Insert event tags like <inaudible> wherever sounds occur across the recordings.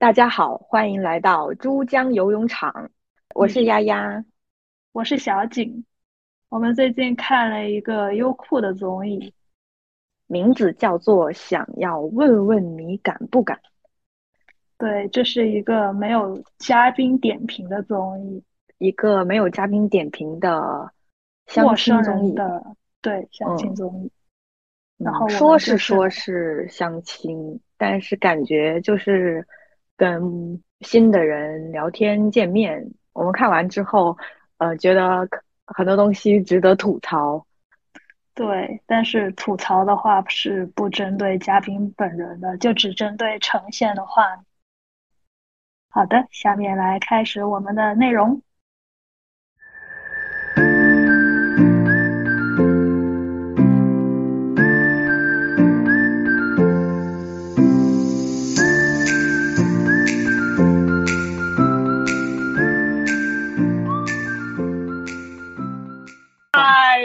大家好，欢迎来到珠江游泳场。我是丫丫，我是小景。我们最近看了一个优酷的综艺，名字叫做《想要问问你敢不敢》。对，这是一个没有嘉宾点评的综艺，一个没有嘉宾点评的相亲综艺的，对，相亲综艺。然后说是说是相亲，但是感觉就是跟新的人聊天见面。我们看完之后，呃，觉得很多东西值得吐槽。对，但是吐槽的话是不针对嘉宾本人的，就只针对呈现的话。好的，下面来开始我们的内容。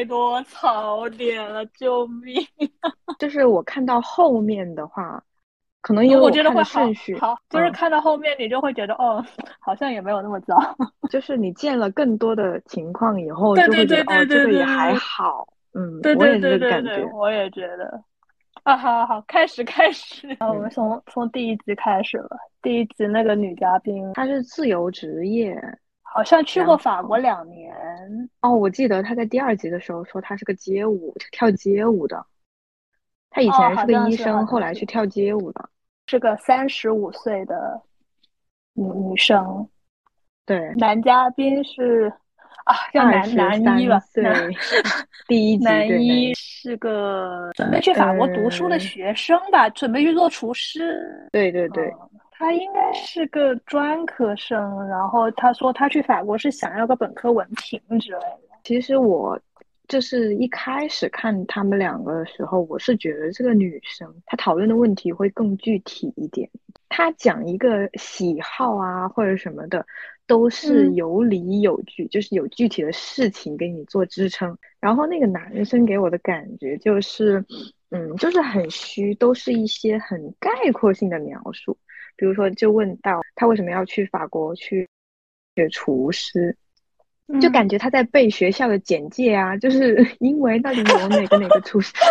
太多槽点了，救命！<laughs> 就是我看到后面的话，可能因为我觉得会顺序好，就是看到后面你就会觉得哦，好像也没有那么糟。<laughs> 就是你见了更多的情况以后，就会觉得哦，这个也还好。嗯，对对对对对，我也觉得。啊，好好好，开始开始。<laughs> 啊，我们从从第一集开始了。第一集那个女嘉宾，她是自由职业。好像去过法国两年哦，我记得他在第二集的时候说他是个街舞跳街舞的，他以前是个医生，后来去跳街舞的，是个三十五岁的女女生。对，男嘉宾是啊，叫男男一吧，对第一 <laughs> 集男一是个准备去法国读书的学生吧，准备去做厨师。对对对。他应该是个专科生，然后他说他去法国是想要个本科文凭之类的。其实我就是一开始看他们两个的时候，我是觉得这个女生她讨论的问题会更具体一点，她讲一个喜好啊或者什么的都是有理有据，就是有具体的事情给你做支撑。然后那个男生给我的感觉就是，嗯，就是很虚，都是一些很概括性的描述。比如说，就问到他为什么要去法国去学厨师，就感觉他在背学校的简介啊，就是 <laughs> 因为那里有哪个哪个厨师，<laughs>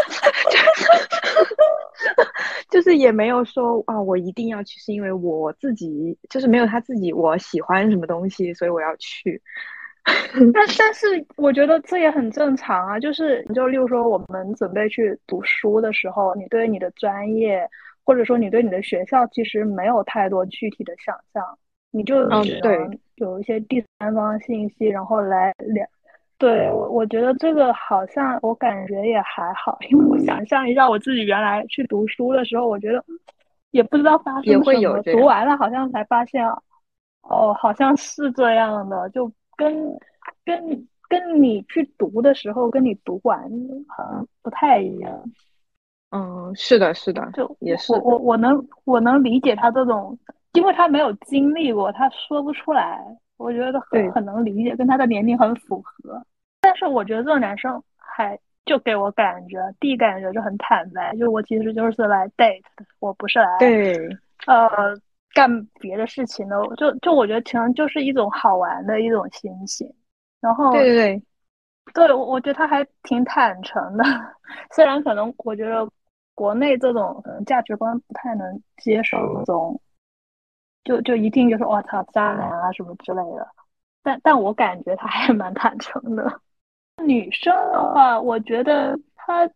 <laughs> 就是也没有说啊，我一定要去，是因为我自己就是没有他自己我喜欢什么东西，所以我要去。但但是我觉得这也很正常啊，就是你就例如说我们准备去读书的时候，你对你的专业。或者说你对你的学校其实没有太多具体的想象，你就对有一些第三方信息，然后来聊。对我，我觉得这个好像我感觉也还好，因为我想象一下我自己原来去读书的时候，我觉得也不知道发生什么，读完了好像才发现，哦，好像是这样的，就跟跟跟你去读的时候，跟你读完好像不太一样。嗯，是的，是的，就也是我我我能我能理解他这种，因为他没有经历过，他说不出来。我觉得很很能理解，跟他的年龄很符合。但是我觉得这个男生还就给我感觉，第一感觉就很坦白，就我其实就是来 date 的，我不是来对呃干别的事情的。就就我觉得可能就是一种好玩的一种心情。然后对对对，对我我觉得他还挺坦诚的，<laughs> 虽然可能我觉得。国内这种价值观不太能接受这种，就就一定就是我操渣男啊什么之类的，但但我感觉他还蛮坦诚的。<laughs> 女生的话，我觉得她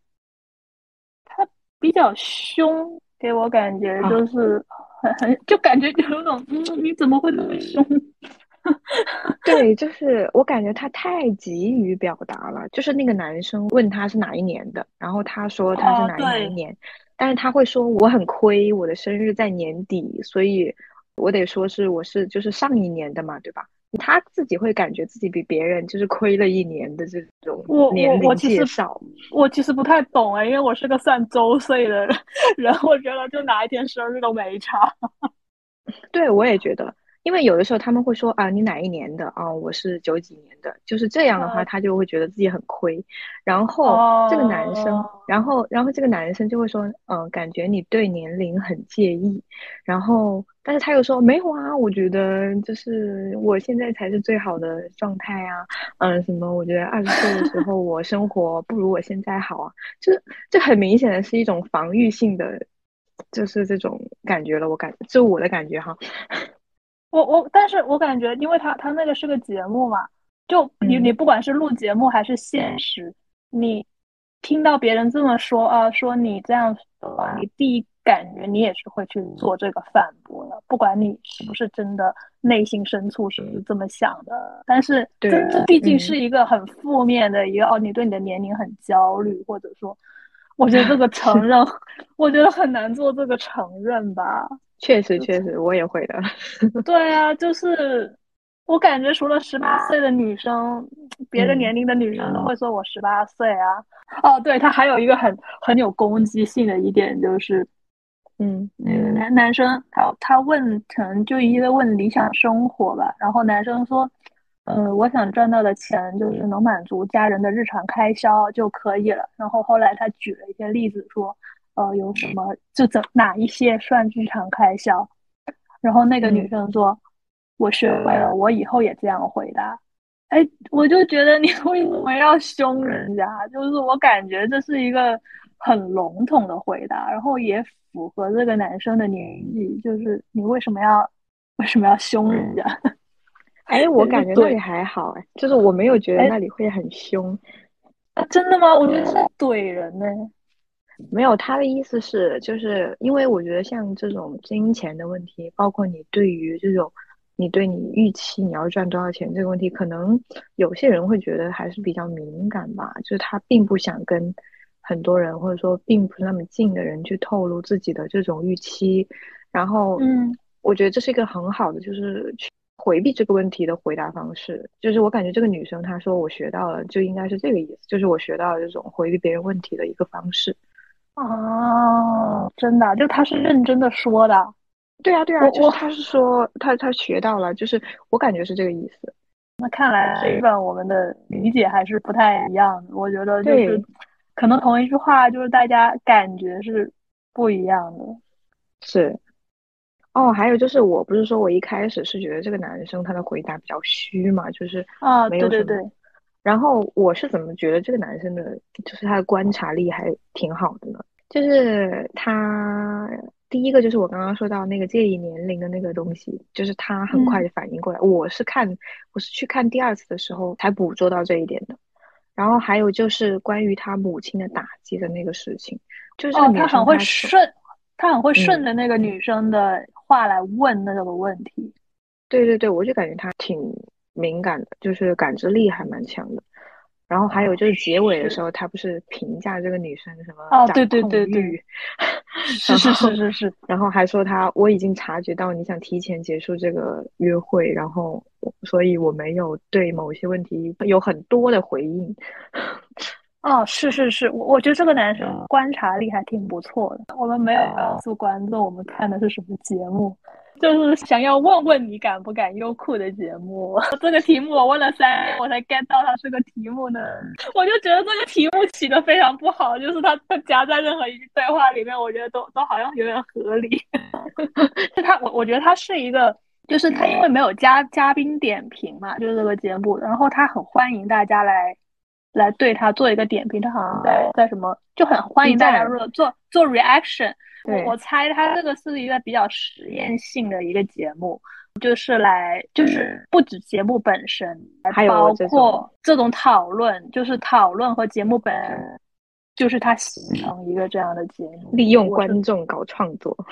她比较凶，给我感觉就是很很就感觉有种嗯你怎么会那么凶？<laughs> 对，就是我感觉他太急于表达了。就是那个男生问他是哪一年的，然后他说他是哪一年，但是他会说我很亏，我的生日在年底，所以我得说是我是就是上一年的嘛，对吧？他自己会感觉自己比别人就是亏了一年的这种年龄介绍。我其实不太懂哎，因为我是个算周岁的人，<laughs> 我觉得就哪一天生日都没差。<laughs> 对，我也觉得。因为有的时候他们会说啊，你哪一年的啊？我是九几年的，就是这样的话，他就会觉得自己很亏。然后这个男生，然后然后这个男生就会说，嗯，感觉你对年龄很介意。然后，但是他又说没有啊，我觉得就是我现在才是最好的状态啊。嗯，什么？我觉得二十岁的时候我生活不如我现在好啊。就是这很明显的是一种防御性的，就是这种感觉了。我感，就我的感觉哈。我我，但是我感觉，因为他他那个是个节目嘛，就你你不管是录节目还是现实，你听到别人这么说啊，说你这样的你第一感觉你也是会去做这个反驳的，不管你是不是真的内心深处是这么想的。但是这这毕竟是一个很负面的一个哦，你对你的年龄很焦虑，或者说，我觉得这个承 <laughs> 认，我觉得很难做这个承认吧。确实，确实，我也会的。<laughs> <laughs> 对啊，就是我感觉除了十八岁的女生，别的年龄的女生都会说我十八岁啊。哦，对他还有一个很很有攻击性的一点就是，嗯，那个男男生他他问，可能就一个问理想生活吧。然后男生说，呃，我想赚到的钱就是能满足家人的日常开销就可以了。然后后来他举了一些例子说。呃，有什么就怎哪一些算日常开销？然后那个女生说：“我学会了，我以后也这样回答。”哎，我就觉得你 <laughs> 为什么要凶人家？就是我感觉这是一个很笼统的回答，然后也符合这个男生的年纪。就是你为什么要为什么要凶人家？哎，我 <laughs> 感觉那里还好哎，就是我没有觉得那里会很凶。啊，真的吗？我觉得是怼人呢。没有，他的意思是，就是因为我觉得像这种金钱的问题，包括你对于这种，你对你预期你要赚多少钱这个问题，可能有些人会觉得还是比较敏感吧，就是他并不想跟很多人或者说并不是那么近的人去透露自己的这种预期，然后，嗯，我觉得这是一个很好的就是去回避这个问题的回答方式，就是我感觉这个女生她说我学到了，就应该是这个意思，就是我学到了这种回避别人问题的一个方式。哦，真的，就他是认真的说的，对啊，对啊，我他是说他他学到了，就是我感觉是这个意思。那看来这一份我们的理解还是不太一样的，我觉得就是可能同一句话，就是大家感觉是不一样的。是，哦，还有就是，我不是说我一开始是觉得这个男生他的回答比较虚嘛，就是啊，对对对。然后我是怎么觉得这个男生的，就是他的观察力还挺好的呢？就是他第一个就是我刚刚说到那个介意年龄的那个东西，就是他很快就反应过来。我是看我是去看第二次的时候才捕捉到这一点的。然后还有就是关于他母亲的打击的那个事情，就是他很会顺，他很会顺着那个女生的话来问那个问题。对对对，我就感觉他挺。敏感的，就是感知力还蛮强的。然后还有就是结尾的时候，他不是评价这个女生什么哦，对对对对，<laughs> 是是是是是。然后还说他我已经察觉到你想提前结束这个约会，然后所以我没有对某些问题有很多的回应。<laughs> 哦，是是是，我我觉得这个男生观察力还挺不错的。我们没有告诉观众我们看的是什么节目。就是想要问问你敢不敢优酷的节目，<laughs> 这个题目我问了三遍我才 get 到它是个题目呢。我就觉得这个题目起的非常不好，就是它它夹在任何一句对话里面，我觉得都都好像有点合理。<laughs> 就他我我觉得它是一个，就是他因为没有嘉嘉宾点评嘛，就是这个节目，然后他很欢迎大家来来对他做一个点评，他好像在在什么就很欢迎大家做做做 reaction。我我猜他这个是一个比较实验性的一个节目，就是来就是不止节目本身，还包括这种讨论，就是讨论和节目本身，就是他形成一个这样的节目，利用观众搞创作。<laughs>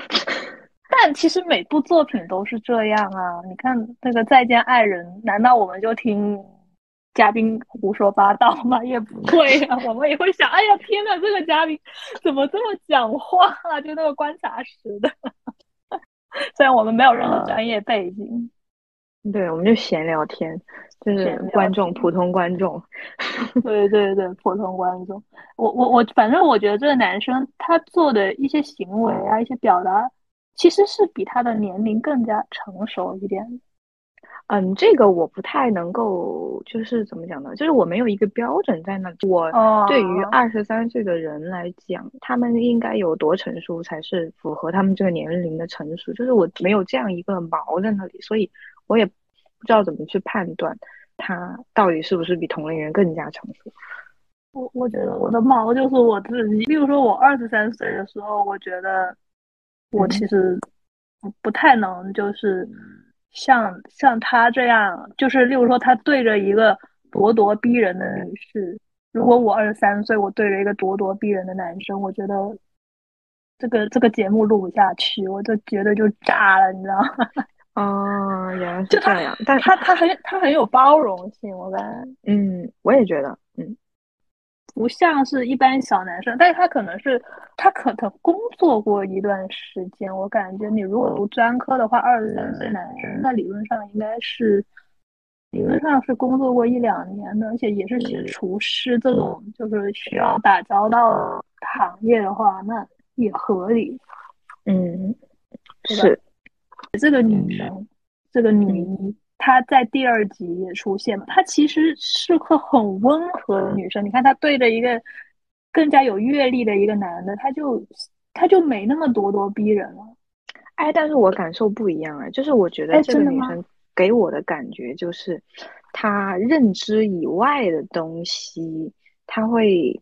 但其实每部作品都是这样啊！你看那个《再见爱人》，难道我们就听？嘉宾胡说八道吗？<laughs> 也不会啊，<laughs> 我们也会想，哎呀，天呐，这个嘉宾怎么这么讲话？啊就那个观察室的，<laughs> 虽然我们没有任何专业背景，对，我们就闲聊天，就是观众，普通观众，对对对，普通观众。我我我，反正我觉得这个男生他做的一些行为啊，一些表达，其实是比他的年龄更加成熟一点。嗯，这个我不太能够，就是怎么讲呢？就是我没有一个标准在那里。我对于二十三岁的人来讲，他们应该有多成熟才是符合他们这个年龄的成熟？就是我没有这样一个锚在那里，所以我也不知道怎么去判断他到底是不是比同龄人更加成熟。我我觉得我的毛就是我自己。例如说，我二十三岁的时候，我觉得我其实不不太能就是。像像他这样，就是例如说，他对着一个咄咄逼人的女士，如果我二十三岁，我对着一个咄咄逼人的男生，我觉得这个这个节目录不下去，我就觉得就炸了，你知道吗？<laughs> 哦，原来是这样，但他他很他很有包容性，我感觉，嗯，我也觉得，嗯。不像是一般小男生，但是他可能是他可能工作过一段时间。我感觉你如果读专科的话，二十三岁男生，那理论上应该是理论上是工作过一两年的，而且也是写厨师这种就是需要打交道的行业的话，那也合理。嗯，是这个女生，这个女一。她在第二集也出现了，她其实是个很温和的女生。你看，她对着一个更加有阅历的一个男的，她就她就没那么咄咄逼人了。哎，但是我感受不一样啊，就是我觉得这个女生给我的感觉就是，她认知以外的东西，她会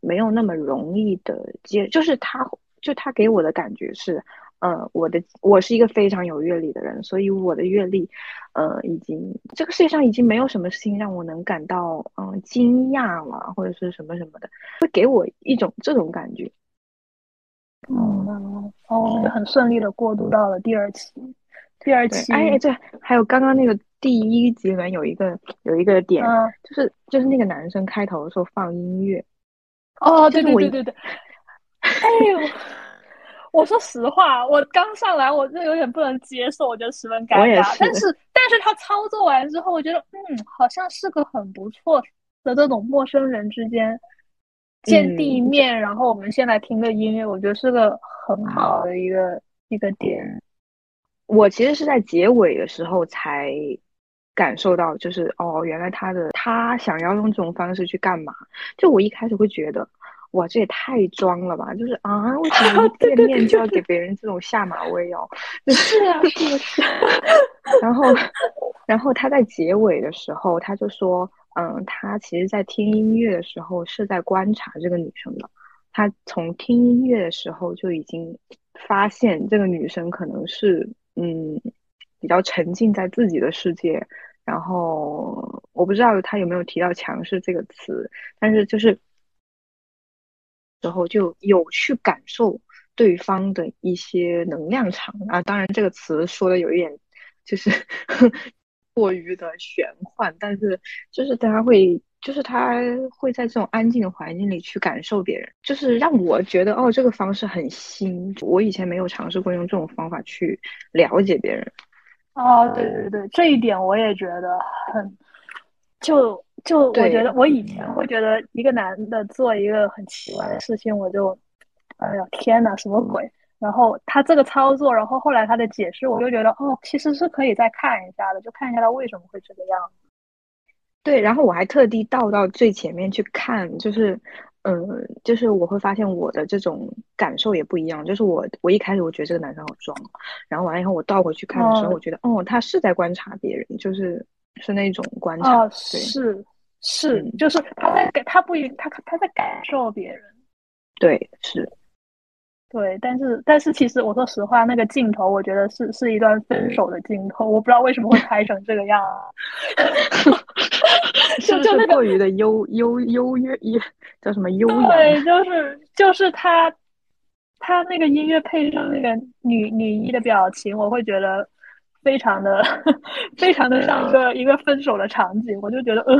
没有那么容易的接，就是她就她给我的感觉是。嗯，我的我是一个非常有阅历的人，所以我的阅历，呃，已经这个世界上已经没有什么事情让我能感到嗯惊讶了，或者是什么什么的，会给我一种这种感觉。嗯，哦，很顺利的过渡到了第二期，第二期，哎，对，还有刚刚那个第一集里面有一个有一个点，就是就是那个男生开头的时候放音乐，哦，对对对对对，<laughs> 哎呦。我说实话，我刚上来我就有点不能接受，我觉得十分尴尬。但是，但是他操作完之后，我觉得嗯，好像是个很不错的这种陌生人之间见第一面，然后我们先来听个音乐，我觉得是个很好的一个一个点。我其实是在结尾的时候才感受到，就是哦，原来他的他想要用这种方式去干嘛？就我一开始会觉得。哇，这也太装了吧！就是啊，为什么 <laughs> 见面就要给别人这种下马威哦？<laughs> 是啊，是是。<laughs> 然后，然后他在结尾的时候，他就说，嗯，他其实，在听音乐的时候是在观察这个女生的。他从听音乐的时候就已经发现这个女生可能是，嗯，比较沉浸在自己的世界。然后，我不知道他有没有提到“强势”这个词，但是就是。时候就有去感受对方的一些能量场啊，当然这个词说的有一点就是 <laughs> 过于的玄幻，但是就是大家会，就是他会在这种安静的环境里去感受别人，就是让我觉得哦，这个方式很新，我以前没有尝试过用这种方法去了解别人。哦，对对对，这一点我也觉得很就。就我觉得，我以前会觉得一个男的做一个很奇怪的事情，我就，哎呀天哪，什么鬼？然后他这个操作，然后后来他的解释，我就觉得哦，其实是可以再看一下的，就看一下他为什么会这个样子。对，然后我还特地倒到最前面去看，就是，嗯，就是我会发现我的这种感受也不一样。就是我我一开始我觉得这个男生好装，然后完了以后我倒回去看的时候，我觉得哦，他是在观察别人，就是是那种观察，对，是。是，就是他在给他不一他他在感受别人，对，是，对，但是但是其实我说实话，那个镜头我觉得是是一段分手的镜头，我不知道为什么会拍成这个样，<laughs> <laughs> 就就那个过于的优优优越，<laughs> 叫什么优雅？对，就是就是他他那个音乐配上那个女女一的表情，我会觉得。非常的，<laughs> 非常的像一个一个分手的场景，我就觉得呃，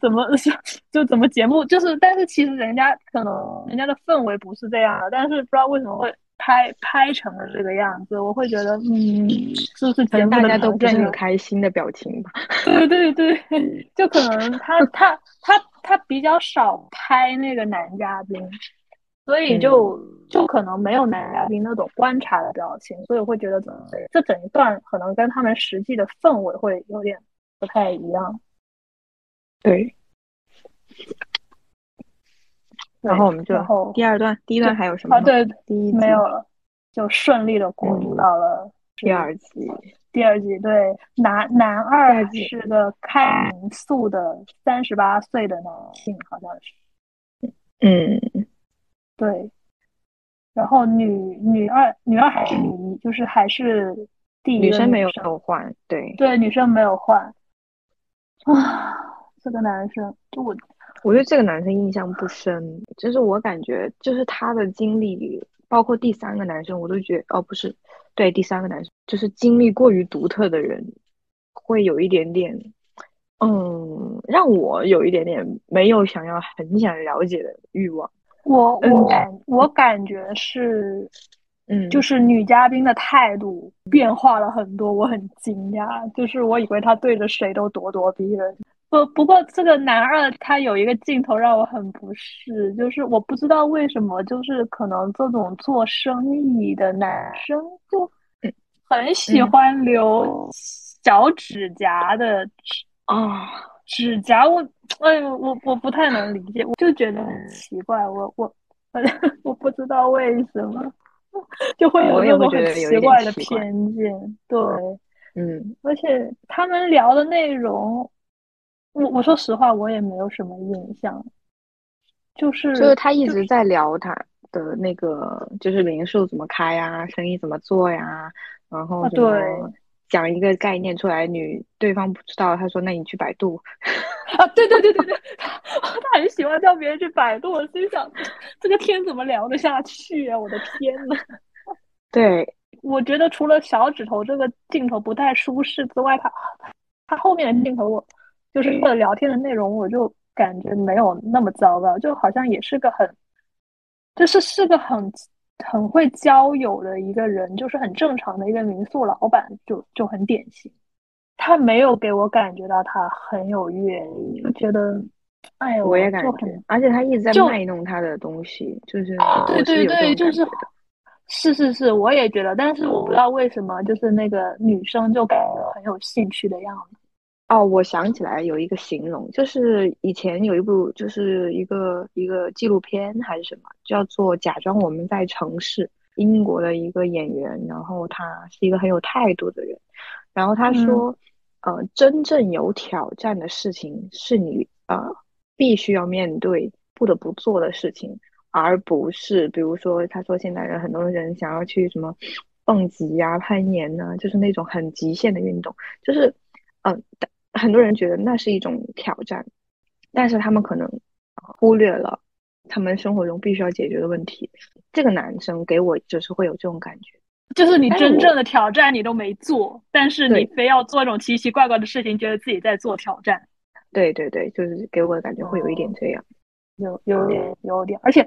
怎么 <laughs> 就怎么节目就是，但是其实人家可能人家的氛围不是这样的，但是不知道为什么会拍拍成了这个样子，我会觉得嗯，是不是节目大家都不是很开心的表情吧？对对对，<laughs> 就可能他他他他比较少拍那个男嘉宾。所以就就可能没有男嘉宾那种观察的表情，所以会觉得这整一段可能跟他们实际的氛围会有点不太一样。对。然后我们就然后第二段，第一段还有什么？啊，对，第一没有了，就顺利的过渡到了第二集。第二集对男男二是个开民宿的三十八岁的男性，好像是。嗯，对。然后女女二女二还是女一，就是还是第一女生没有生换，对对，女生没有换。啊，这个男生就我我对这个男生印象不深，就是我感觉就是他的经历，包括第三个男生，我都觉得哦，不是，对，第三个男生就是经历过于独特的人，会有一点点，嗯，让我有一点点没有想要很想了解的欲望。我嗯我感我感觉是，嗯，就是女嘉宾的态度变化了很多，我很惊讶。就是我以为她对着谁都咄咄逼人，不不过这个男二他有一个镜头让我很不适，就是我不知道为什么，就是可能这种做生意的男生就很喜嗯。欢留小指甲的指啊，指甲，我哎呦，我我不太能理解，我就觉得很奇怪，我我反正我不知道为什么就会有那种很奇怪的偏见，对。嗯。而且他们聊的内容，我我说实话，我也没有什么印象，就是就是他一直在聊他的那个，就是零售怎么开呀，生意怎么做呀，然后啊什么对讲一个概念出来，女对方不知道，他说那你去百度，<laughs> 啊，对对对对对，他他 <laughs> 很喜欢叫别人去百度，我心想，这个天怎么聊得下去啊？我的天呐！<laughs> 对，我觉得除了小指头这个镜头不太舒适之外，他他后面的镜头我就是他的聊天的内容，我就感觉没有那么糟糕，就好像也是个很，就是是个很很会交友的一个人，就是很正常的一个民宿老板，就就很典型。他没有给我感觉到他很有阅历，我觉得，哎呦，我也感觉很，而且他一直在卖弄他的东西，就是对对对，就是。是是是，我也觉得，但是我不知道为什么，就是那个女生就感觉很有兴趣的样子。哦，我想起来有一个形容，就是以前有一部，就是一个一个纪录片还是什么，叫做《假装我们在城市》，英国的一个演员，然后他是一个很有态度的人，然后他说，呃，真正有挑战的事情是你呃必须要面对、不得不做的事情，而不是比如说他说现在人很多人想要去什么蹦极呀、攀岩呐、就是那种很极限的运动，就是嗯。呃很多人觉得那是一种挑战，但是他们可能忽略了他们生活中必须要解决的问题。这个男生给我就是会有这种感觉，就是你真正的挑战你都没做，但是你非要做这种奇奇怪怪的事情，觉得自己在做挑战，对对对，就是给我的感觉会有一点这样。有有点有点，而且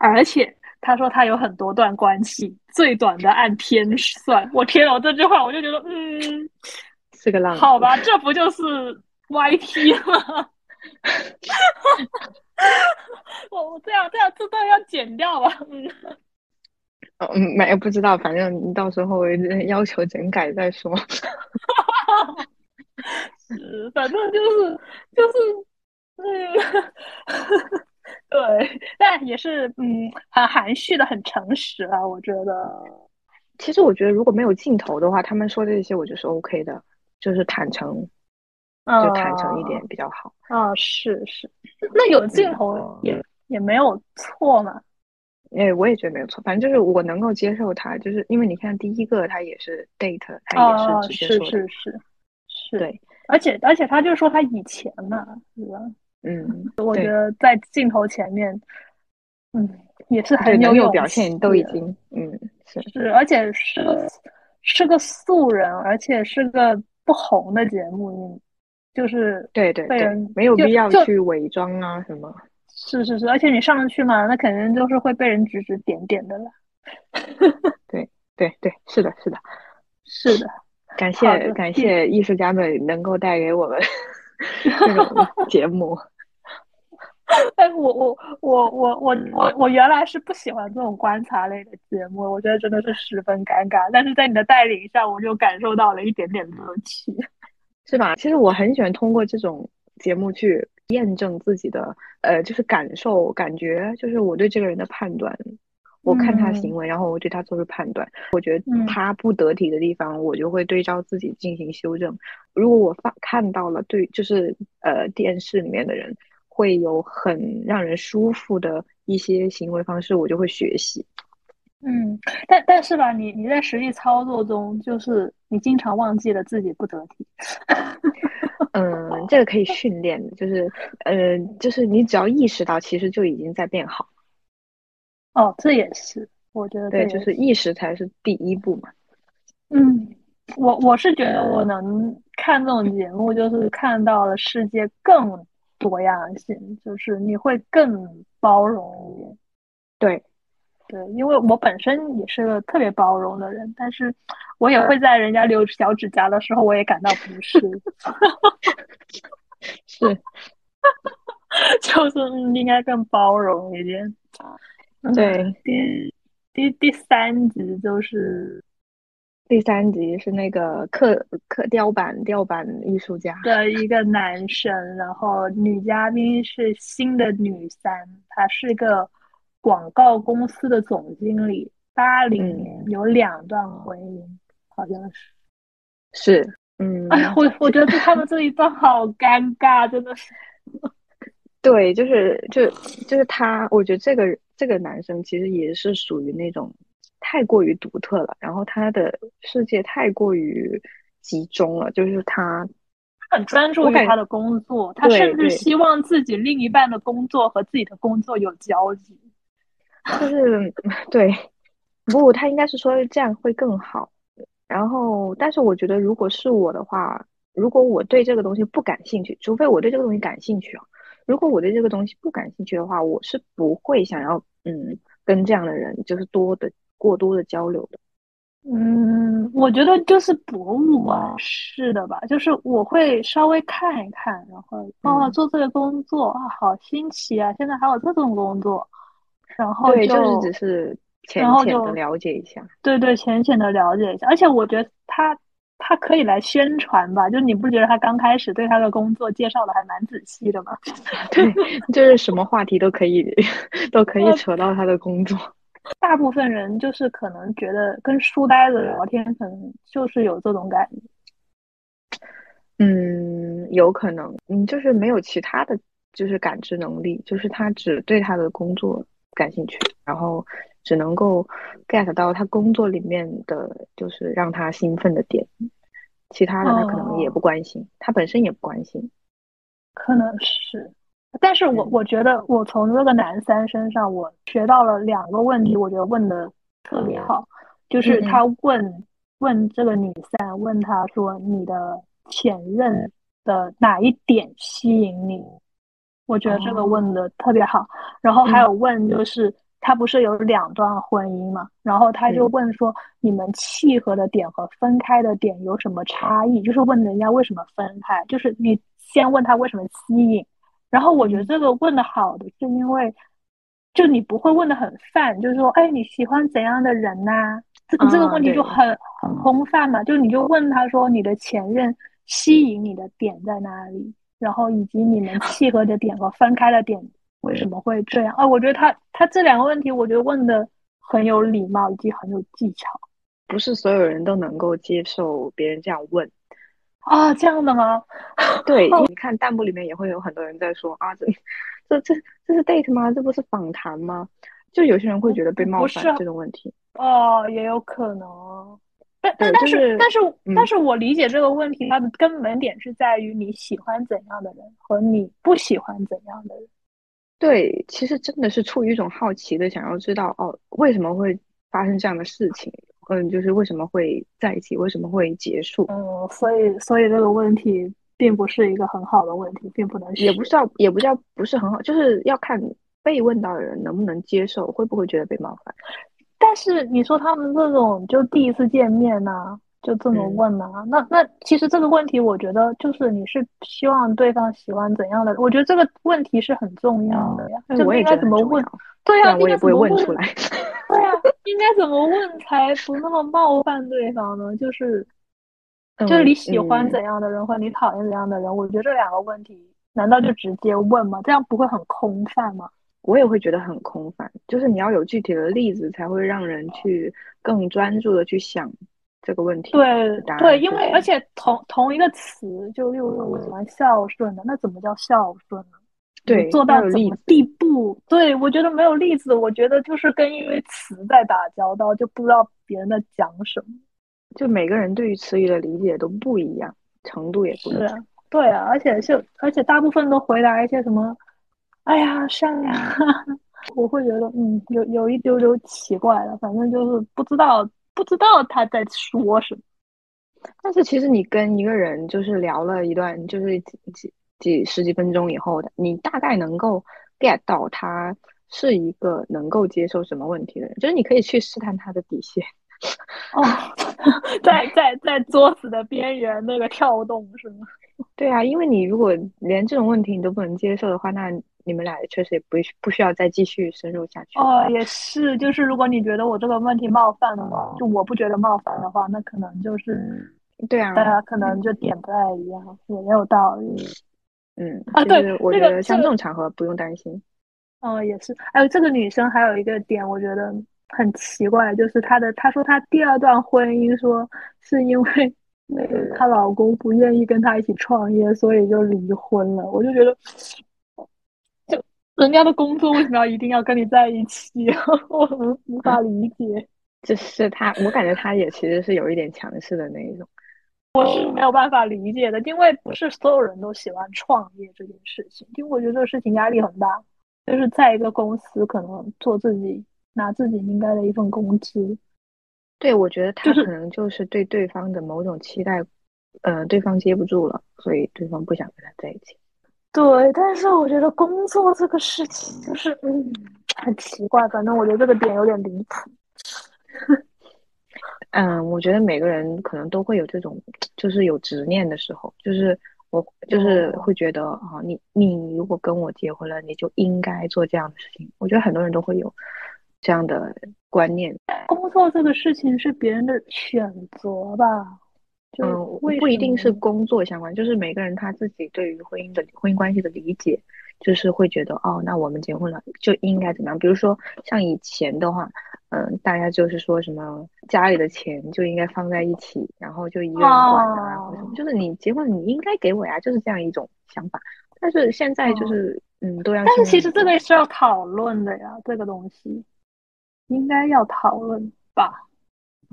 而且他说他有很多段关系，最短的按天算。我天呐，我这句话我就觉得，嗯，是个浪子，好吧，这不就是 YT 吗？我 <laughs> 我这样这样这段要剪掉吧，嗯。嗯，没有不知道，反正你到时候要求整改再说。是，反正就是就是，嗯，<laughs> 对，但也是嗯，很含蓄的，很诚实啊，我觉得。其实我觉得如果没有镜头的话，他们说这些我就是 OK 的，就是坦诚，就坦诚一点比较好。啊，是是，那有镜头也也没有错嘛。哎，我也觉得没有错，反正就是我能够接受他，就是因为你看第一个他也是 date，他啊，也是直接是说的，是是是，对，而且而且他就说他以前嘛，对吧？嗯，我觉得在镜头前面，嗯，也是很，有很有表现都已经，嗯，是，是，而且是个是个素人，而且是个不红的节目，你就是对对对，没有必要去伪装啊什么，是是是，而且你上去嘛，那肯定就是会被人指指点点的了。<laughs> 对对对，是的，是的，是的，感谢感谢艺术家们能够带给我们 <laughs> 这种节目，<laughs> 哎，我我我我我我我原来是不喜欢这种观察类的节目，我觉得真的是十分尴尬。但是在你的带领下，我就感受到了一点点乐趣，<laughs> 是吧？其实我很喜欢通过这种节目去验证自己的呃，就是感受、感觉，就是我对这个人的判断。我看他行为，然后我对他做出判断。我觉得他不得体的地方，我就会对照自己进行修正。如果我发看到了对，就是呃电视里面的人。会有很让人舒服的一些行为方式，我就会学习。嗯，但但是吧，你你在实际操作中，就是你经常忘记了自己不得体。<laughs> 嗯，这个可以训练的，就是呃，就是你只要意识到，其实就已经在变好。哦，这也是，我觉得对，就是意识才是第一步嘛。嗯，我我是觉得我能看这种节目，就是看到了世界更。多样性就是你会更包容。一点，对，对，因为我本身也是个特别包容的人，但是我也会在人家留小指甲的时候，我也感到不适，<laughs> 是，<laughs> 就是应该更包容一点，对，第第第三集就是。第三集是那个刻刻雕版雕版艺术家。的一个男生，然后女嘉宾是新的女三，她是个广告公司的总经理，八零年有两段婚姻，好像是。<laughs> 是，嗯，哎，我我觉得他们这一段好尴尬，真的是，<laughs> 对，就是就就是他，我觉得这个这个男生其实也是属于那种。太过于独特了，然后他的世界太过于集中了，就是他很专注于他的工作，他甚至希望自己另一半的工作和自己的工作有交集，就是 <laughs> 对，不，他应该是说这样会更好。然后，但是我觉得，如果是我的话，如果我对这个东西不感兴趣，除非我对这个东西感兴趣啊，如果我对这个东西不感兴趣的话，我是不会想要嗯跟这样的人就是多的。过多的交流的，嗯，我觉得就是博物馆式的吧，就是我会稍微看一看，然后哦，做这个工作啊，好新奇啊，现在还有这种工作，然后对，就是只是浅浅的了解一下，对对，浅浅的了解一下，而且我觉得他他可以来宣传吧，就你不觉得他刚开始对他的工作介绍的还蛮仔细的吗？<laughs> 对，就是什么话题都可以 <laughs> 都可以扯到他的工作。大部分人就是可能觉得跟书呆子聊天，可能就是有这种感觉。嗯，有可能，嗯，就是没有其他的就是感知能力，就是他只对他的工作感兴趣，然后只能够 get 到他工作里面的就是让他兴奋的点，其他的他可能也不关心，他本身也不关心。可能是。但是我我觉得我从这个男三身上，我学到了两个问题，我觉得问的特别好，就是他问问这个女三，问他说你的前任的哪一点吸引你？我觉得这个问的特别好。然后还有问就是他不是有两段婚姻嘛？然后他就问说你们契合的点和分开的点有什么差异？就是问人家为什么分开？就是你先问他为什么吸引。然后我觉得这个问的好的是因为，就你不会问的很泛，就是说，哎，你喜欢怎样的人呐？这个这个问题就很很空泛嘛。就你就问他说，你的前任吸引你的点在哪里？然后以及你们 <laughs> 契合的点和分开的点为什么会这样？啊，我觉得他他这两个问题，我觉得问的很有礼貌以及很有技巧。不是所有人都能够接受别人这样问。啊，这样的吗？<laughs> 对，你看弹幕里面也会有很多人在说啊，这这这这是 date 吗？这不是访谈吗？就有些人会觉得被冒犯这种问题。哦，也有可能。但但但是但是但是我理解这个问题，它的根本点是在于你喜欢怎样的人和你不喜欢怎样的人。对，其实真的是出于一种好奇的，想要知道哦，为什么会发生这样的事情。嗯，就是为什么会在一起？为什么会结束？嗯，所以，所以这个问题并不是一个很好的问题，并不能，也不是要，也不叫不是很好，就是要看被问到的人能不能接受，会不会觉得被冒犯。但是你说他们这种就第一次见面呢，就这么问呢？那那其实这个问题，我觉得就是你是希望对方喜欢怎样的？我觉得这个问题是很重要的呀。我也应该怎么问？对呀，我也不会问出来。对呀，应该怎么问才不那么冒犯对方呢？就是，就是你喜欢怎样的人或你讨厌怎样的人？我觉得这两个问题，难道就直接问吗？这样不会很空泛吗？我也会觉得很空泛。就是你要有具体的例子，才会让人去更专注的去想。这个问题对对，因为而且同同一个词，就例如我喜欢孝顺的，那怎么叫孝顺呢？对，做到怎么地步？对我觉得没有例子，我觉得就是跟因为词在打交道，就不知道别人在讲什么。就每个人对于词语的理解都不一样，程度也不一样。对啊，而且就而且大部分都回答一些什么，哎呀善良，<laughs> 我会觉得嗯，有有一丢丢奇怪了，反正就是不知道。不知道他在说什么，但是其实你跟一个人就是聊了一段，就是几几几十几分钟以后的，你大概能够 get 到他是一个能够接受什么问题的人，就是你可以去试探他的底线。哦，<laughs> 在在在作死的边缘那个跳动是吗？对啊，因为你如果连这种问题你都不能接受的话，那。你们俩确实也不不需要再继续深入下去哦，也是，就是如果你觉得我这个问题冒犯的话，就我不觉得冒犯的话，那可能就是对啊，大家可能就点不太一样，也没有道理。<laughs> 嗯啊，对，我觉得像这种场合不用担心。哦，也是。还有这个女生还有一个点，我觉得很奇怪，就是她的她说她第二段婚姻说是因为那个 <laughs> 她老公不愿意跟她一起创业，所以就离婚了。我就觉得。人家的工作为什么要一定要跟你在一起？<laughs> 我无无法理解。就是他，我感觉他也其实是有一点强势的那一种。我是没有办法理解的，因为不是所有人都喜欢创业这件事情。因为我觉得这个事情压力很大，就是在一个公司可能做自己，拿自己应该的一份工资。对，我觉得他可能就是对对方的某种期待，呃，对方接不住了，所以对方不想跟他在一起。对，但是我觉得工作这个事情就是嗯很奇怪，反正我觉得这个点有点离谱。<laughs> 嗯，我觉得每个人可能都会有这种，就是有执念的时候，就是我就是会觉得啊，你你如果跟我结婚了，你就应该做这样的事情。我觉得很多人都会有这样的观念。工作这个事情是别人的选择吧。嗯，不一定是工作相关，就是每个人他自己对于婚姻的婚姻关系的理解，就是会觉得哦，那我们结婚了就应该怎么样？比如说像以前的话，嗯，大家就是说什么家里的钱就应该放在一起，然后就一个人管啊，或者就是你结婚你应该给我呀，就是这样一种想法。但是现在就是嗯，都要。但是其实这个是要讨论的呀，这个东西应该要讨论吧？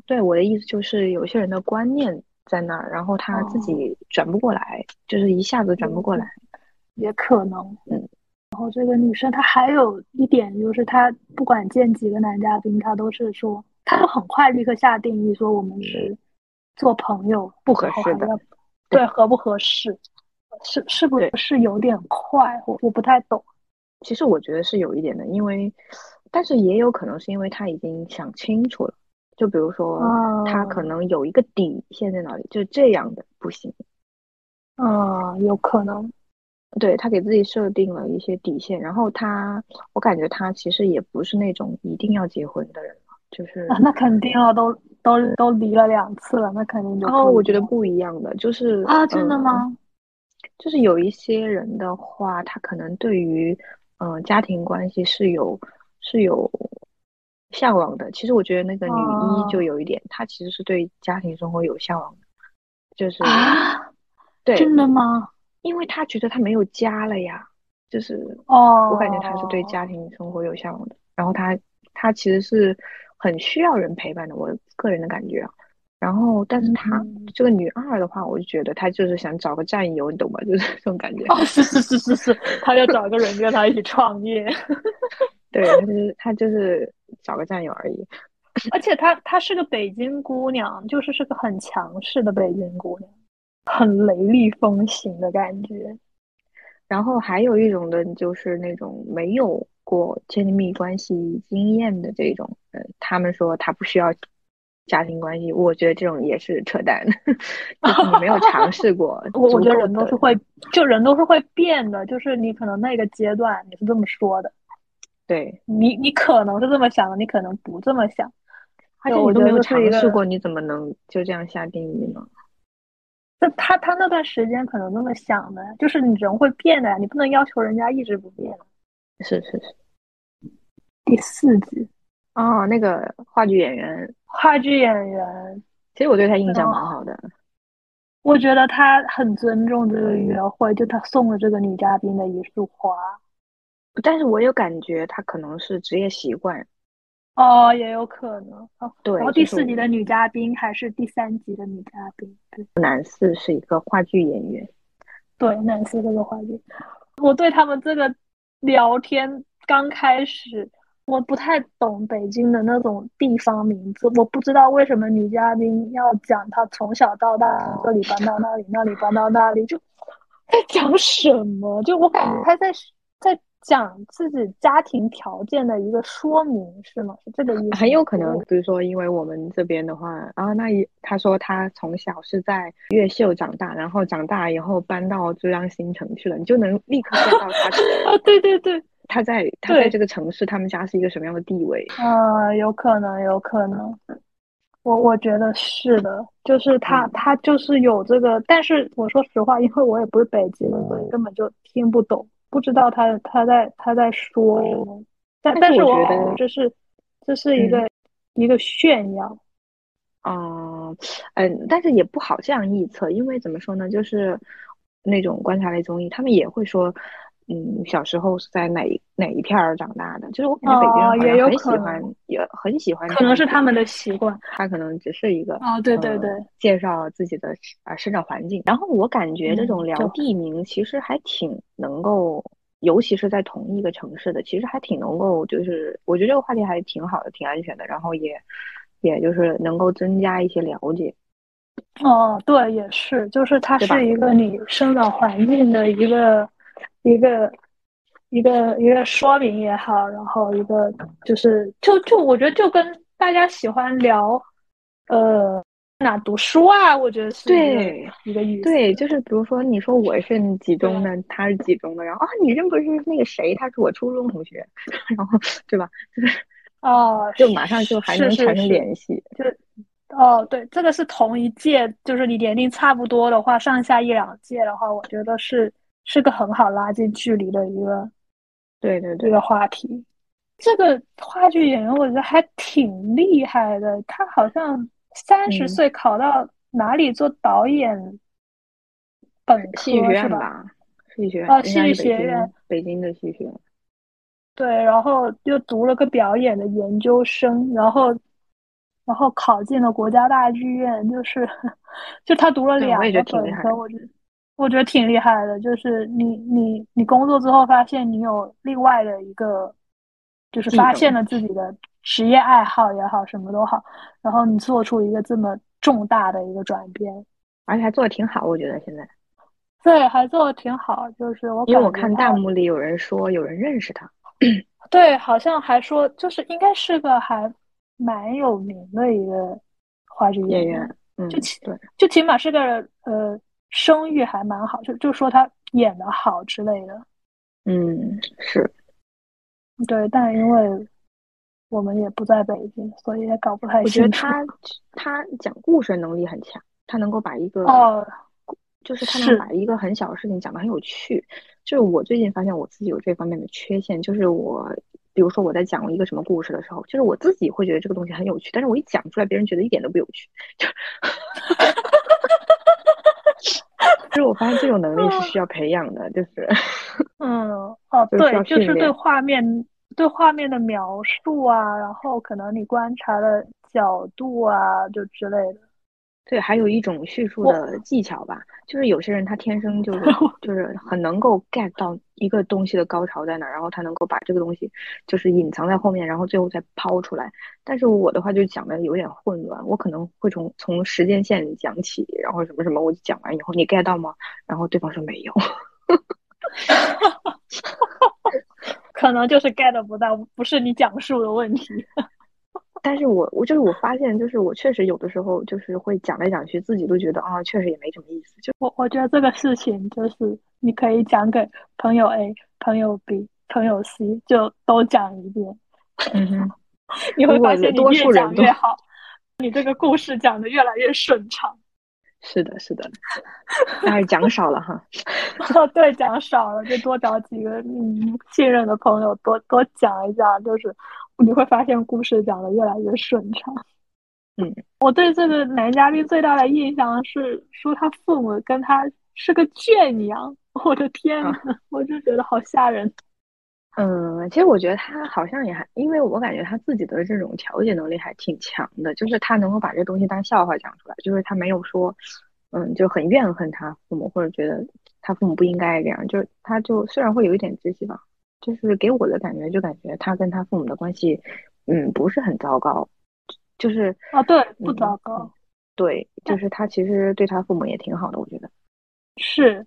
对，我的意思就是有些人的观念。在那儿，然后他自己转不过来，就是一下子转不过来，也可能。嗯，然后这个女生她还有一点就是，她不管见几个男嘉宾，她都是说，她都很快立刻下定义，说我们是做朋友，不合适的，对，合不合适？是是不是是有点快？我我不太懂。其实我觉得是有一点的，因为，但是也有可能是因为他已经想清楚了。就比如说，他可能有一个底线在哪里，就这样的不行。啊，有可能。对他给自己设定了一些底线，然后他，我感觉他其实也不是那种一定要结婚的人就是那肯定啊，都都都离了两次了，那肯定就。哦，我觉得不一样的，就是啊，真的吗？就是有一些人的话，他可能对于嗯家庭关系是有是有。向往的，其实我觉得那个女一就有一点，她其实是对家庭生活有向往的，就是啊，对，真的吗？因为她觉得她没有家了呀，就是哦，我感觉她是对家庭生活有向往的，然后她她其实是很需要人陪伴的，我个人的感觉啊。然后，但是她这个女二的话，我就觉得她就是想找个战友，你懂吗？<laughs> 就是这种感觉。哦，是是是是是，她要找一个人跟她一起创业。<laughs> 对，他就是他就是找个战友而已，而且她她是个北京姑娘，就是是个很强势的北京姑娘，很雷厉风行的感觉。然后还有一种的，就是那种没有过亲密关系经验的这种人，他们说他不需要家庭关系，我觉得这种也是扯淡，<laughs> 就是你没有尝试过。<laughs> 我我觉得人都是会，就人都是会变的，就是你可能那个阶段你是这么说的，对，你你可能是这么想的，你可能不这么想。而且我都没有尝试过，你怎么能就这样下定义呢？那他他那段时间可能那么想的，就是你人会变的呀，你不能要求人家一直不变。是是是。第四集，哦，那个话剧演员，话剧演员，其实我对他印象哦蛮好的。我觉得他很尊重这个约会，就他送了这个女嘉宾的一束花。但是我有感觉他可能是职业习惯，哦，也有可能。哦，对然后第四集的女嘉宾还是第三集的女嘉宾，对男四是一个话剧演员。对，男四这个话剧，我对他们这个聊天刚开始，我不太懂北京的那种地方名字，我不知道为什么女嘉宾要讲她从小到大从这里搬到那里，那里搬到那里，就 <laughs> 在讲什么？就我感觉她在在讲自己家庭条件的一个说明，是吗？是这个意思？很有可能，比如说，因为我们这边的话，啊，那一他说他从小是在越秀长大，然后长大以后搬到珠江新城去了，你就能立刻 get 到他啊，<laughs> 对对对，<laughs> 他在他在这个城市，他们家是一个什么样的地位。啊，有可能，有可能。我我觉得是的，就是他嗯他就是有这个，但是我说实话，因为我也不是北京的，所以根本就听不懂，不知道他他在他在说什么。但但是我我觉得这是这是一个一个炫耀，嗯嗯，但是也不好这样臆测，因为怎么说呢，就是那种观察类综艺，他们也会说，嗯，小时候是在哪一哪一片儿长大的，就是我感觉北京人好像很有喜欢，也很喜欢，可能是他们的习惯。他可能只是一个哦，对对呃对，介绍自己的啊生长环境。然后我感觉这种聊地名其实还挺能够，尤其是在同一个城市的，其实还挺能够，就是我觉得这个话题还挺好的，挺安全的，然后也也就是能够增加一些了解。哦，对，也是，就是它是一个你生长环境的一个一个一个一个说明也好，然后一个就是就就我觉得就跟大家喜欢聊呃哪读书啊，我觉得是对一个意思。对，就是比如说你说我是几中的，他是几中的，然后啊你认不认识那个谁？他是我初中同学，<laughs> 然后对吧？就是哦，<laughs> 就马上就还能产生是是是联系。哦，对，这个是同一届，就是你年龄差不多的话，上下一两届的话，我觉得是是个很好拉近距离的一个这对对对，个话题。这个话剧演员我觉得还挺厉害的，他好像三十嗯岁考到哪里做导演本戏剧学科是吧？院吧，戏剧学院哦戏剧学院北京的戏剧学院。对，然后又读了个表演的研究生，然后然后考进了国家大剧院，就是 <laughs> 就他读了两个本科，我觉得我觉得挺厉害的。就是你你你工作之后发现你有另外的一个，就是发现了自己的职业爱好也好，什么都好，然后你做出一个这么重大的一个转变，而且还做的挺好，我觉得现在，对，还做的挺好。就是我因为我看弹幕里有人说有人认识他，<coughs> 对，好像还说就是应该是个还蛮有名的一个话剧演演员，嗯，就起，就起码是个呃声誉还蛮好，就就说他演的好之类的。嗯，是，对，但因为我们也不在北京，所以也搞不太清我觉得。<laughs> 他他讲故事能力很强，他能够把一个哦，就是他能把一个很小的事情讲得很有趣。就是我最近发现我自己有这方面的缺陷，就是我，比如说我在讲一个什么故事的时候，就是我自己会觉得这个东西很有趣，但是我一讲出来，别人觉得一点都不有趣。就，<laughs> <laughs> 就是我发现这种能力是需要培养的，就是，嗯，<laughs> 哦，对，就是对画面对画面的描述啊，然后可能你观察的角度啊，就之类的。对，还有一种叙述的技巧吧，就是有些人他天生就是 <laughs> 就是很能够 get 到一个东西的高潮在哪儿，然后他能够把这个东西就是隐藏在后面，然后最后再抛出来。但是我的话就讲的有点混乱，我可能会从从时间线讲起，然后什么什么，我就讲完以后你 get 到吗？然后对方说没有。<laughs> 可能就是 get 不到，不是你讲述的问题。但是我我就是我发现，就是我确实有的时候就是会讲来讲去，自己都觉得啊，确实也没什么意思。就我我觉得这个事情就是你可以讲给朋友 A、朋友 B、朋友 C，就都讲一遍。嗯哼，<laughs> 你会发现你多数越讲越好，你这个故事讲的越来越顺畅。<laughs> 是的，是的，但是讲少了哈。<laughs> 哦，对，讲少了就多找几个嗯信任的朋友，多多讲一讲，就是你会发现故事讲的越来越顺畅。嗯，我对这个男嘉宾最大的印象是说他父母跟他是个圈养，<laughs> 我的天呐，我就觉得好吓人。嗯，其实我觉得他好像也还，因为我感觉他自己的这种调节能力还挺强的，就是他能够把这东西当笑话讲出来，就是他没有说，嗯，就很怨恨他父母，或者觉得他父母不应该这样，就是他就虽然会有一点窒息吧，就是给我的感觉就感觉他跟他父母的关系，嗯，不是很糟糕，就是啊，对，不糟糕，对，就是他其实对他父母也挺好的，我觉得是，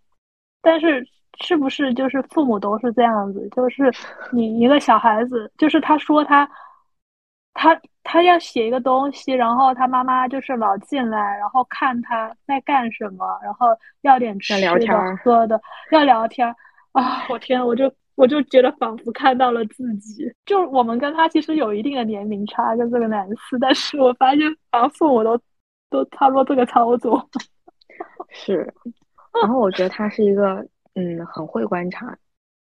但是。是不是就是父母都是这样子？就是你一个小孩子，就是他说他，他他要写一个东西，然后他妈妈就是老进来，然后看他在干什么，然后要点吃的喝的，要聊天啊！我天，我就我就觉得仿佛看到了自己。就我们跟他其实有一定的年龄差，跟这个男士，但是我发现好像父母都都差不多这个操作。是，然后我觉得他是一个。嗯，很会观察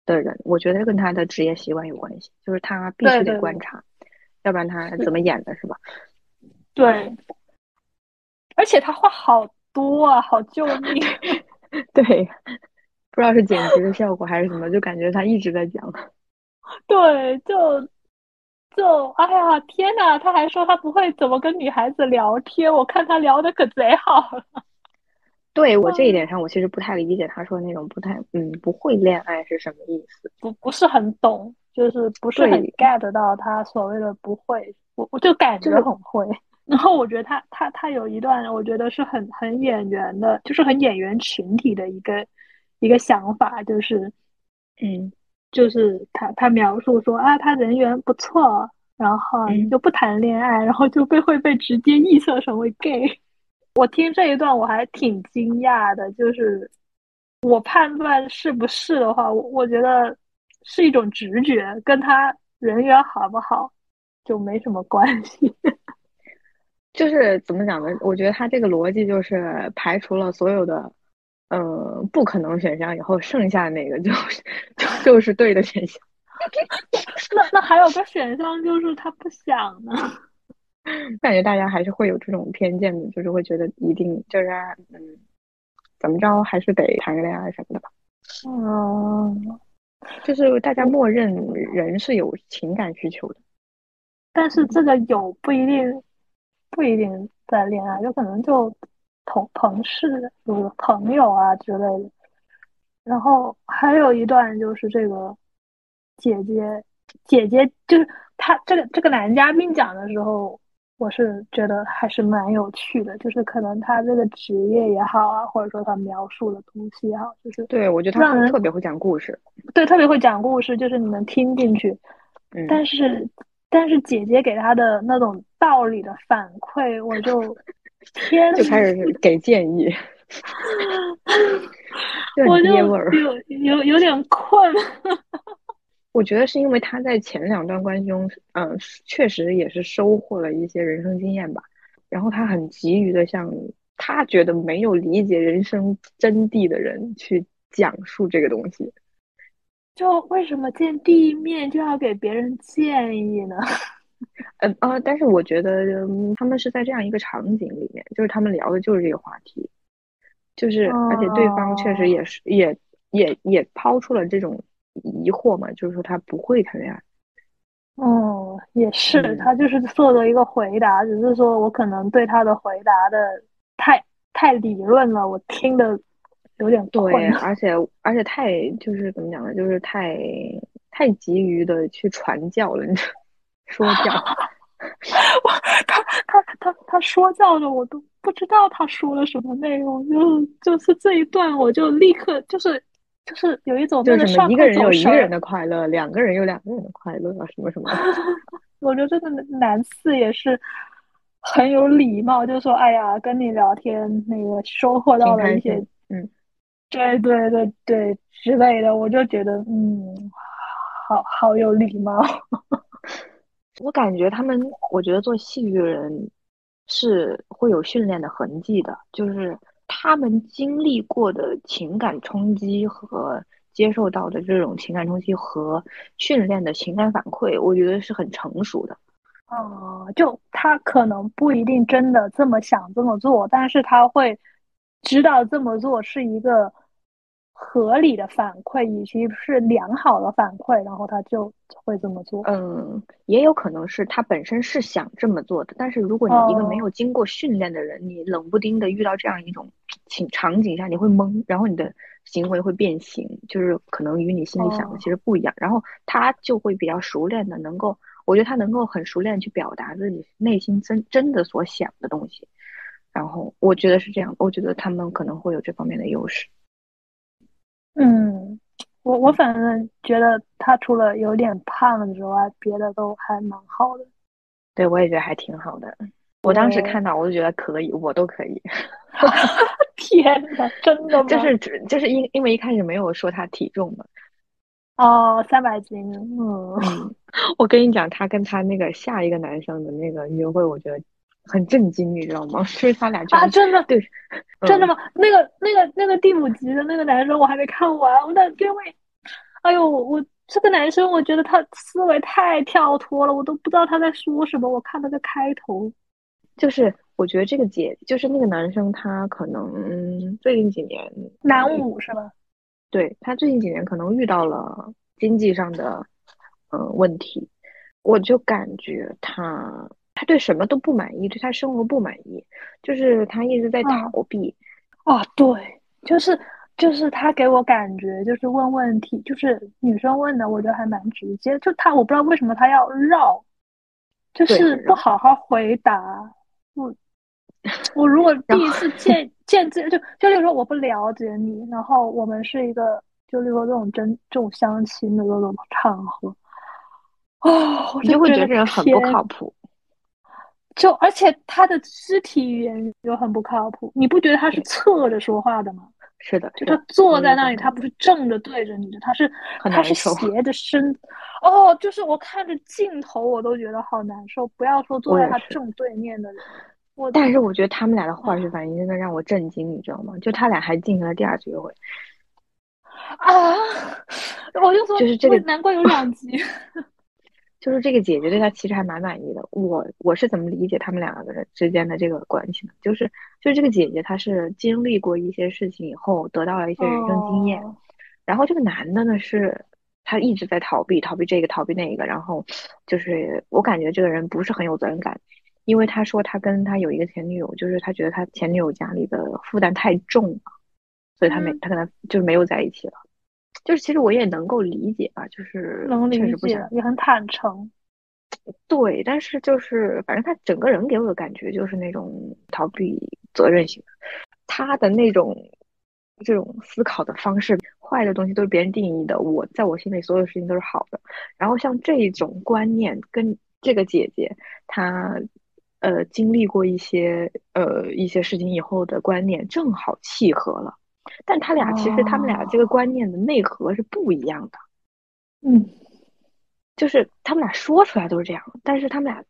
的人，我觉得跟他的职业习惯有关系，就是他必须得观察，要不然他怎么演的，是吧？对，而且他话好多啊，好救命！<laughs> 对，不知道是剪辑的效果还是什么，就感觉他一直在讲。<laughs> 对，就就哎呀，天呐，他还说他不会怎么跟女孩子聊天，我看他聊的可贼好了。<laughs> 对我这一点上，我其实不太理解他说那种不太嗯不会恋爱是什么意思，不不是很懂，就是不是很 get 到他所谓的不会，我我就感觉很会。<laughs> 然后我觉得他他他有一段，我觉得是很很演员的，就是很演员群体的一个一个想法，就是嗯，就是他他描述说啊，他人缘不错，然后就不谈恋爱，然后就被会被直接臆测成为 gay。<laughs> 我听这一段我还挺惊讶的，就是我判断是不是的话，我我觉得是一种直觉，跟他人缘好不好就没什么关系。<laughs> 就是怎么讲呢？我觉得他这个逻辑就是排除了所有的呃不可能选项以后，剩下那个就是就就是对的选项。<laughs> 那那还有个选项就是他不想呢。<laughs> 感觉大家还是会有这种偏见的，就是会觉得一定就是嗯，怎么着还是得谈个恋爱什么的吧。嗯，就是大家默认人是有情感需求的，但是这个有不一定不一定在恋爱，有可能就同同事、就是朋友啊之类的。然后还有一段就是这个姐姐姐姐，就是他这个这个男嘉宾讲的时候。我是觉得还是蛮有趣的，就是可能他这个职业也好啊，或者说他描述的东西也好，就是对我觉得他特别会讲故事，对，特别会讲故事，就是你能听进去。嗯，但是但是姐姐给他的那种道理的反馈，我就天就开始给建议，<laughs> 我就有有有点困。我觉得是因为他在前两段关系中，嗯，确实也是收获了一些人生经验吧。然后他很急于的向他觉得没有理解人生真谛的人去讲述这个东西。就为什么见第一面就要给别人建议呢？嗯啊，但是我觉得他们是在这样一个场景里面，就是他们聊的就是这个话题，就是而且对方确实也是也也也抛出了这种。疑惑嘛，就是说他不会谈恋爱。哦，也是，他就是做了一个回答，只是说我可能对他的回答的太太理论了，我听的有点对，而且而且太就是怎么讲呢，就是太太急于的去传教了，你说教。<laughs> 我他他他他说教的，我都不知道他说了什么内容，就就是这一段，我就立刻就是。就是有一种，就是什么一个人有一个人的快乐，两个人有两个人的快乐，什么什么。<laughs> 我觉得这个男四也是很有礼貌，就说哎呀，跟你聊天那个收获到了一些，嗯，<laughs> 对对对对之类的，我就觉得嗯，好好有礼貌。我感觉他们，我觉得做戏剧人是会有训练的痕迹的，就是他们经历过的情感冲击和接受到的这种情感冲击和训练的情感反馈，我觉得是很成熟的。哦，就他可能不一定真的这么想这么做，但是他会知道这么做是一个。合理的反馈以及是良好的反馈，然后他就会这么做。嗯，也有可能是他本身是想这么做的，但是如果你一个没有经过训练的人，你冷不丁的遇到这样一种情场景下，你会懵，然后你的行为会变形，就是可能与你心里想的其实不一样。然后他就会比较熟练的，能够，我觉得他能够很熟练去表达自己内心真真的所想的东西。然后我觉得是这样，我觉得他们可能会有这方面的优势。嗯，我我反正觉得他除了有点胖之外，别的都还蛮好的。对，我也觉得还挺好的。我当时看到，我就觉得可以，我都可以。<laughs> 天呐，真的吗？就是就是因因为一开始没有说他体重嘛。哦，三百斤。嗯，<laughs> 我跟你讲，他跟他那个下一个男生的那个约会，我觉得。很震惊，你知道吗？<laughs> 就是他俩就啊，真的对，真的吗？那个、那个、那个第五集的那个男生，我还没看完。我的因为，哎呦，我这个男生，我觉得他思维太跳脱了，我都不知道他在说什么。我看那个开头，就是我觉得这个姐，就是那个男生，他可能最近几年男五是吧？对他最近几年可能遇到了经济上的嗯问题，我就感觉他。他对什么都不满意，对他生活不满意，就是他一直在逃避。啊，对，就是就是他给我感觉就是问问题，就是女生问的，我觉得还蛮直接。就他，我不知道为什么他要绕，就是不好好回答。我我如果 <laughs> 第一次见见这就就例如说我不了解你，然后我们是一个就例如说这种真这种相亲的这种场合，哦，我就会觉得这人很不靠谱。就而且他的肢体语言又很不靠谱，你不觉得他是侧着说话的吗？是的，就他坐在那里，他不是正着对着你的，他是他是斜着身。<laughs> 哦，就是我看着镜头我都觉得好难受，不要说坐在他正对面的人。我但是我觉得他们俩的化学反应真的让我震惊，你知道吗？就他俩还进行了第二次约会。啊！我就说，就是这个，难怪有两集。<laughs> 就是这个姐姐对他其实还蛮满意的。我我是怎么理解他们两个人之间的这个关系呢？就是就是这个姐姐她是经历过一些事情以后得到了一些人生经验，然后这个男的呢是他一直在逃避逃避这个逃避那个，然后就是我感觉这个人不是很有责任感，因为他说他跟他有一个前女友，就是他觉得他前女友家里的负担太重了，所以他没他跟他就是没有在一起了。就是其实我也能够理解吧，就是能理解，也很坦诚。对，但是就是反正他整个人给我的感觉就是那种逃避责任型的，他的那种这种思考的方式，坏的东西都是别人定义的，我在我心里所有事情都是好的。然后像这种观念跟这个姐姐她呃经历过一些呃一些事情以后的观念正好契合了。但他俩其实他们俩这个观念的内核是不一样的，嗯，就是他们俩说出来都是这样，但是他们俩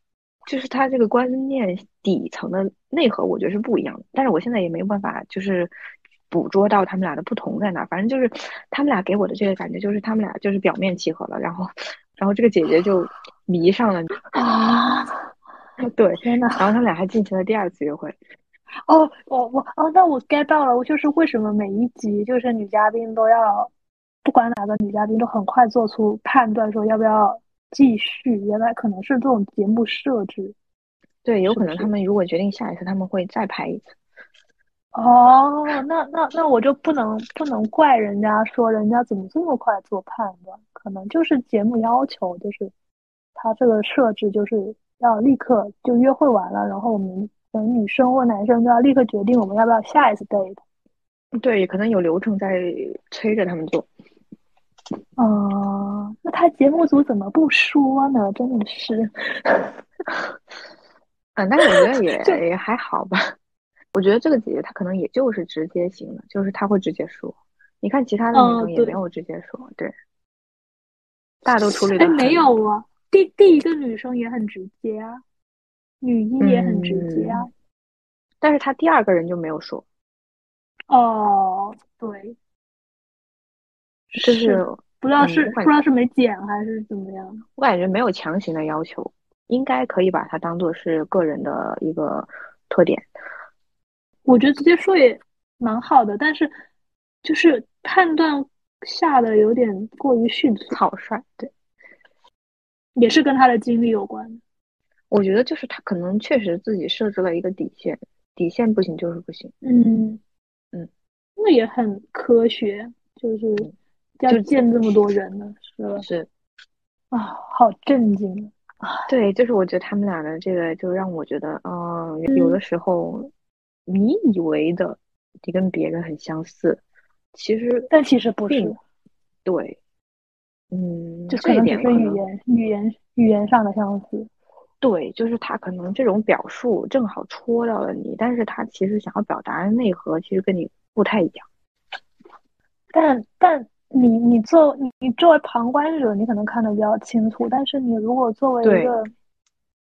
就是他这个观念底层的内核，我觉得是不一样的。但是我现在也没有办法就是捕捉到他们俩的不同在哪，反正就是他们俩给我的这个感觉就是他们俩就是表面契合了，然后然后这个姐姐就迷上了 <gasps> 啊，<laughs> 对，天呐，然后他们俩还进行了第二次约会。哦，我我哦，那我 get 到了，我就是为什么每一集就是女嘉宾都要，不管哪个女嘉宾都很快做出判断，说要不要继续。原来可能是这种节目设置。对，有可能他们如果决定下一次，他们会再拍一次。哦，那那那我就不能不能怪人家说人家怎么这么快做判断，可能就是节目要求，就是他这个设置就是要立刻就约会完了，然后我们。等女生或男生都要立刻决定我们要不要下一次 date。对，可能有流程在催着他们做。哦，那他节目组怎么不说呢？真的是，<laughs> 嗯，但是我觉得也 <laughs> 也还好吧。我觉得这个姐姐她可能也就是直接型的，就是她会直接说。你看其他的女生也没有直接说，对，大家都处理的。哎，没有啊，第第一个女生也很直接啊，女一也很直接啊，但是他第二个人就没有说。哦，对，就是不知道是不知道是没剪还是怎么样。我感觉没有强行的要求，应该可以把它当做是个人的一个特点。我觉得直接说也蛮好的，但是就是判断下的有点过于迅速、草率。对，也是跟他的经历有关。我觉得就是他可能确实自己设置了一个底线，底线不行就是不行。嗯。嗯，那也很科学，就是要见这么多人呢，是吧？是啊，好震惊啊！对，就是我觉得他们俩的这个，就让我觉得，嗯，有的时候你以为的你跟别人很相似，其实但其实不是。对，嗯，就可能只是语言、语言、语言上的相似。对，就是他可能这种表述正好戳到了你，但是他其实想要表达的内核其实跟你不太一样。但但你你作你你作为旁观者，你可能看得比较清楚，但是你如果作为一个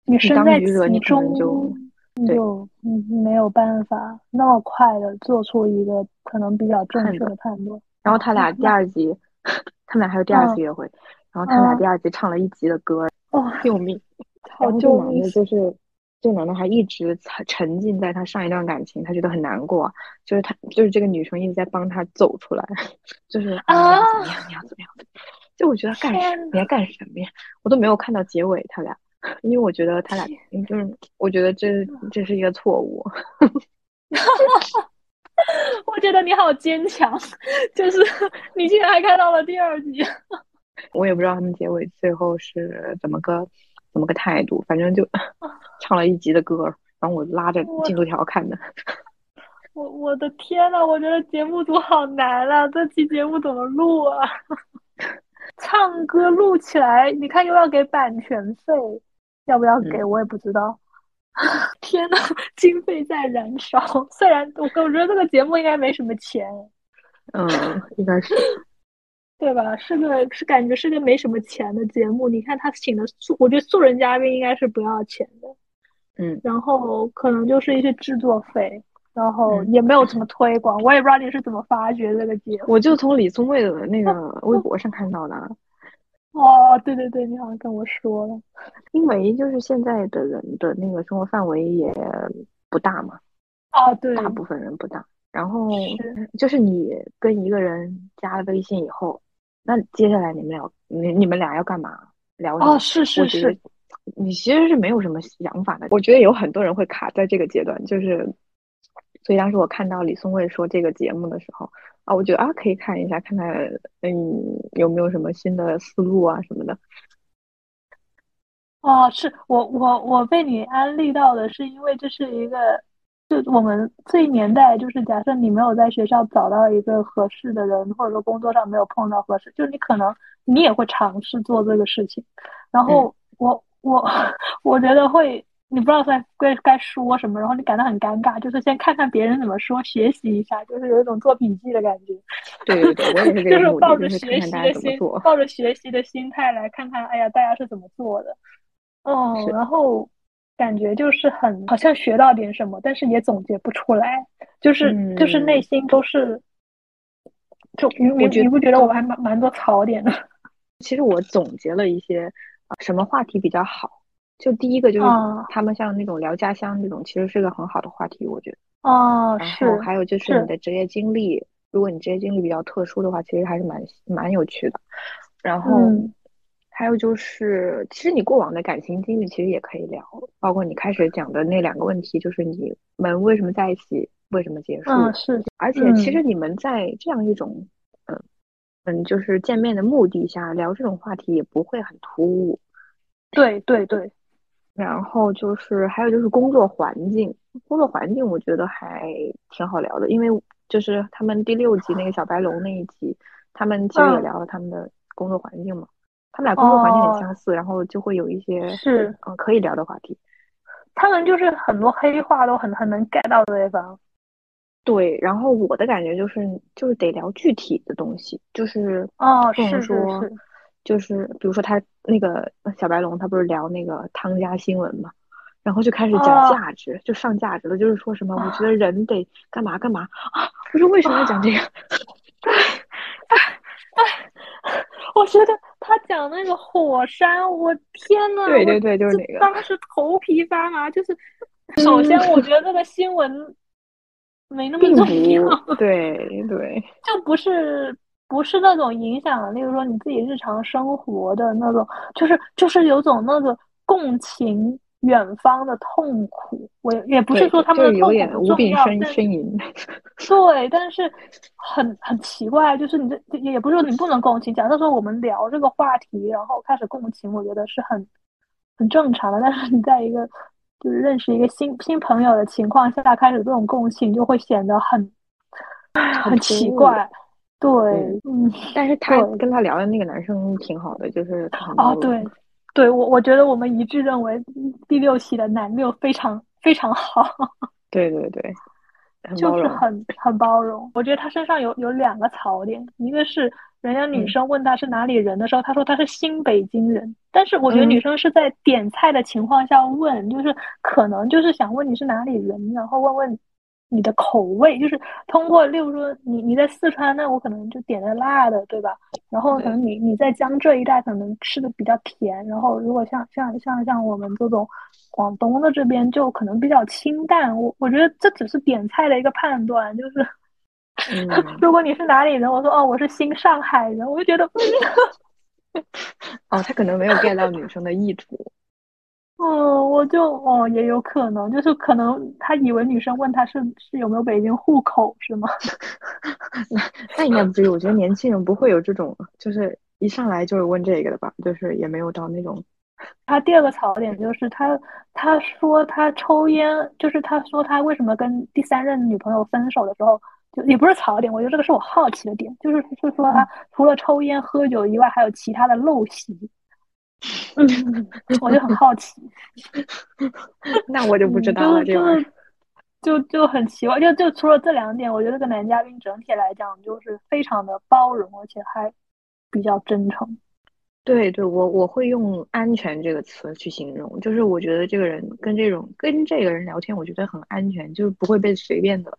你身在其中，就就嗯没有办法那么快的做出一个可能比较正确的判断。然后他俩 <laughs> 第二集，<laughs> 他们俩还有第二次约会，然后他俩第二集唱了一集的歌，哦，救命！<laughs> 然后这男的就是，这男的还一直沉沉浸在他上一段感情，他觉得很难过，就是他就是这个女生一直在帮他走出来，<laughs> 就是啊怎么样怎么样怎么样，就我觉得干什么你在干什么呀？我都没有看到结尾他俩，因为我觉得他俩就是我觉得这这是一个错误。<laughs> 我觉得你好坚强，就是你竟然还看到了第二集。<laughs> 我也不知道他们结尾最后是怎么个。怎么个态度？反正就 <laughs> 唱了一集的歌，然后我拉着进度条看的。<laughs> 我我的天呐，我觉得节目组好难啊！这期节目怎么录啊？<laughs> 唱歌录起来，你看又要给版权费，要不要给我也不知道。天呐，经费在燃烧。虽然我我觉得这个节目应该没什么钱。嗯，应该是。对吧？是个是感觉是个没什么钱的节目。你看他请的素，我觉得素人嘉宾应该是不要钱的。嗯，然后可能就是一些制作费，然后也没有怎么推广。我也不知道你是怎么发掘这个节目。我就从李宗伟的那个微博上看到的。<laughs> 哦，对对对，你好像跟我说了。因为就是现在的人的那个生活范围也不大嘛。啊，对，大部分人不大。然后就是你跟一个人加了微信以后。那接下来你们俩，你你们俩要干嘛？聊哦，是是是，你其实是没有什么想法的。我觉得有很多人会卡在这个阶段，就是，所以当时我看到李松蔚说这个节目的时候啊，我觉得啊可以看一下，看看嗯有没有什么新的思路啊什么的。哦，是我我我被你安利到的是因为这是一个。就我们这一年代，就是假设你没有在学校找到一个合适的人，或者说工作上没有碰到合适，就你可能你也会尝试做这个事情。然后我我我觉得会，你不知道该该该说什么，然后你感到很尴尬，就是先看看别人怎么说，学习一下，就是有一种做笔记的感觉。对对对，我也是 <laughs> 就是抱着学习的心，抱着学习的心态来看看，哎呀，大家是怎么做的。哦，然后。感觉就是很好像学到点什么，但是也总结不出来，就是就是内心都是，就你你你不觉得我还蛮蛮多槽点的？<laughs> 其实我总结了一些，什么话题比较好？就第一个就是他们像那种聊家乡这种，其实是个很好的话题，我觉得。哦，是。然后还有就是你的职业经历，如果你职业经历比较特殊的话，其实还是蛮蛮有趣的。然后。还有就是，其实你过往的感情经历其实也可以聊，包括你开始讲的那两个问题，就是你们为什么在一起，为什么结束？嗯，是。而且其实你们在这样一种，嗯嗯，就是见面的目的下聊这种话题也不会很突兀。对对对。然后就是还有就是工作环境，工作环境我觉得还挺好聊的，因为就是他们第六集那个小白龙那一集。他们其实也聊了他们的工作环境嘛，他们俩工作环境很相似，然后就会有一些是嗯可以聊的话题。他们就是很多黑话都很很能 get 到对方。对，然后我的感觉就是就是得聊具体的东西，就是哦，不能是是说是，就是比如说他那个小白龙，他不是聊那个汤家新闻嘛，然后就开始讲哦价值，就上价值了，就是说什么我觉得人得干嘛干嘛啊，我说为什么要讲这个？<laughs> <laughs> 我觉得他讲那个火山，我天呐，我对对对，就是那个，当时头皮发麻。就是首先，<laughs> 我觉得那个新闻没那么重要，对对 <laughs> 就不是不是那种影响，例如说你自己日常生活的那种，就是就是有种那个共情远方的痛苦。我也也不是，说他们的痛苦重要，呻呻吟。<laughs> 对，但是很很奇怪，就是你这也也不是说你不能共情。假设说我们聊这个话题，然后开始共情，我觉得是很很正常的。但是你在一个就是认识一个新新朋友的情况下开始这种共情，就会显得很很奇怪。对，嗯，但是他跟他聊的那个男生挺好的，就是啊，容对，对我我觉得我们一致认为第六期的男六非常非常好。对 <laughs> 对对，就是。很很包容。我觉得他身上有有两个槽点，一个是人家女嗯生问他是哪里人的时候，他说他是新北京人，但是我觉得女嗯生是在点菜的情况下问，就是可能就是想问你是哪里人，然后问问你的口味，就是通过，例如说你你在四川，那我可能就点的辣的，对吧？然后可能你你在江浙一带可能吃的比较甜，然后如果像像像像我们这种广东的这边就可能比较清淡。我我觉得这只是点菜的一个判断，就是嗯，<laughs> 如果你是哪里人，我说哦我是新上海人，我就觉得嗯哦，他可能没有 get 到女生的意图。嗯，我就哦也有可能，就是可能他以为女生问他是是有没有北京户口是吗？那 <laughs> 那应该不至于，我觉得年轻人不会有这种，就是一上来就是问这个的吧，就是也没有到那种，他第二个槽点就是他他说他抽烟，就是他说他为什么跟第三任女朋友分手的时候，就也不是槽点，我觉得这个是我好奇的点，就是是说他除了抽烟喝酒以外，还有其他的陋习。嗯，<laughs> 我就很好奇，<laughs> 那我就不知嗯，道了，就这玩意儿。是就就就很奇怪，就就除了这两点，我觉得这个男嘉宾整体来讲就是非常的包容，而且还比较真诚。对对，我我会用“安全”这个词去形容，就是我觉得这个人跟这种跟这个人聊天，我觉得很安全，就是不会被随便的，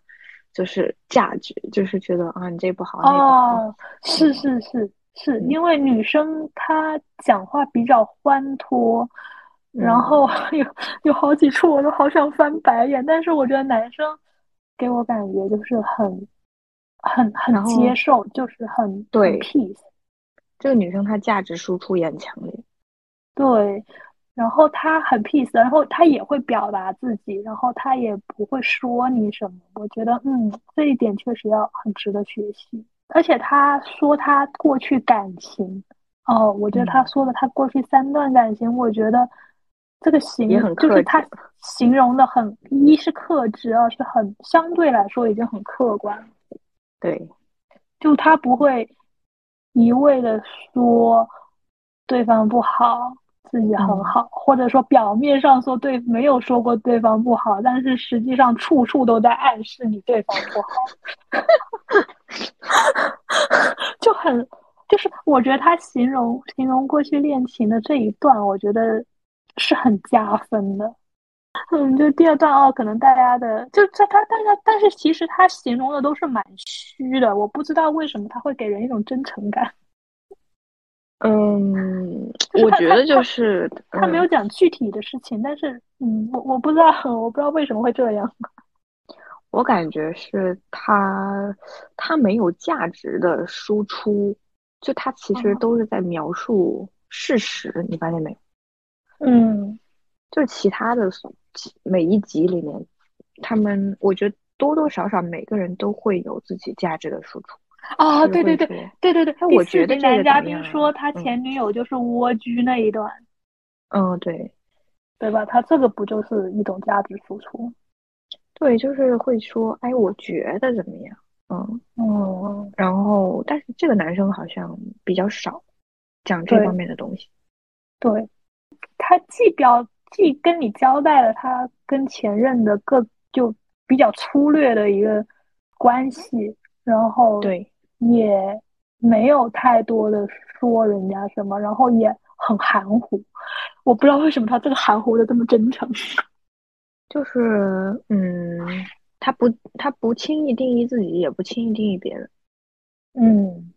就是价值，就是觉得啊你这不好那不好，哦，是是是是，嗯因为女生她讲话比较欢脱，然嗯后有有好几处我都好想翻白眼，但是我觉得男生给我感觉就是很很很接受，就是很很对 peace。这个女生她价值输出也很强烈，对，然后她很 peace，然后她也会表达自己，然后她也不会说你什么。我觉得，嗯，这一点确实要很值得学习。而且他说他过去感情，哦，我觉得他嗯。说的他过去三段感情，我觉得这个形就是他形容的很，一是克制，二是很相对来说已经很客观。对，就他不会一味的说对方不好，自己很嗯。好，或者说表面上说对没有说过对方不好，但是实际上处处都在暗示你对方不好，<laughs> <laughs> 就很就是我觉得他形容形容过去恋情的这一段，我觉得是很加分的。嗯，就第二段哦，可能大家的就他他，但是但是其实他形容的都是蛮虚的，我不知道为什么他会给人一种真诚感。<laughs> 嗯，我觉得就他是他没有嗯讲具体的事情，但是嗯，我我不知道，我不知道为什么会这样。我感觉是他他没有价值的输出，就他其实哦都是在描述事实，你发现没有？嗯就是其他的几每一集里面，他们我觉得多多少少每个人都会有自己价值的输出。哦，对对对对对对，我觉得男嘉宾说他嗯前女友就是蜗居那一段，嗯，对对吧？他这个不就是一种价值输出？对，就是会说，哎，我觉得怎么样？嗯，嗯然后但是这个男生好像比较少讲这方面的东西。对，他既表既跟你交代了他跟前任的各就比较粗略的一个关系，然后对，也没有太多的说人家什么，然后也很含糊。我不知道为什么他这个含糊的这么真诚。就是嗯，他不他不轻易定义自己，也不轻易定义别人，嗯，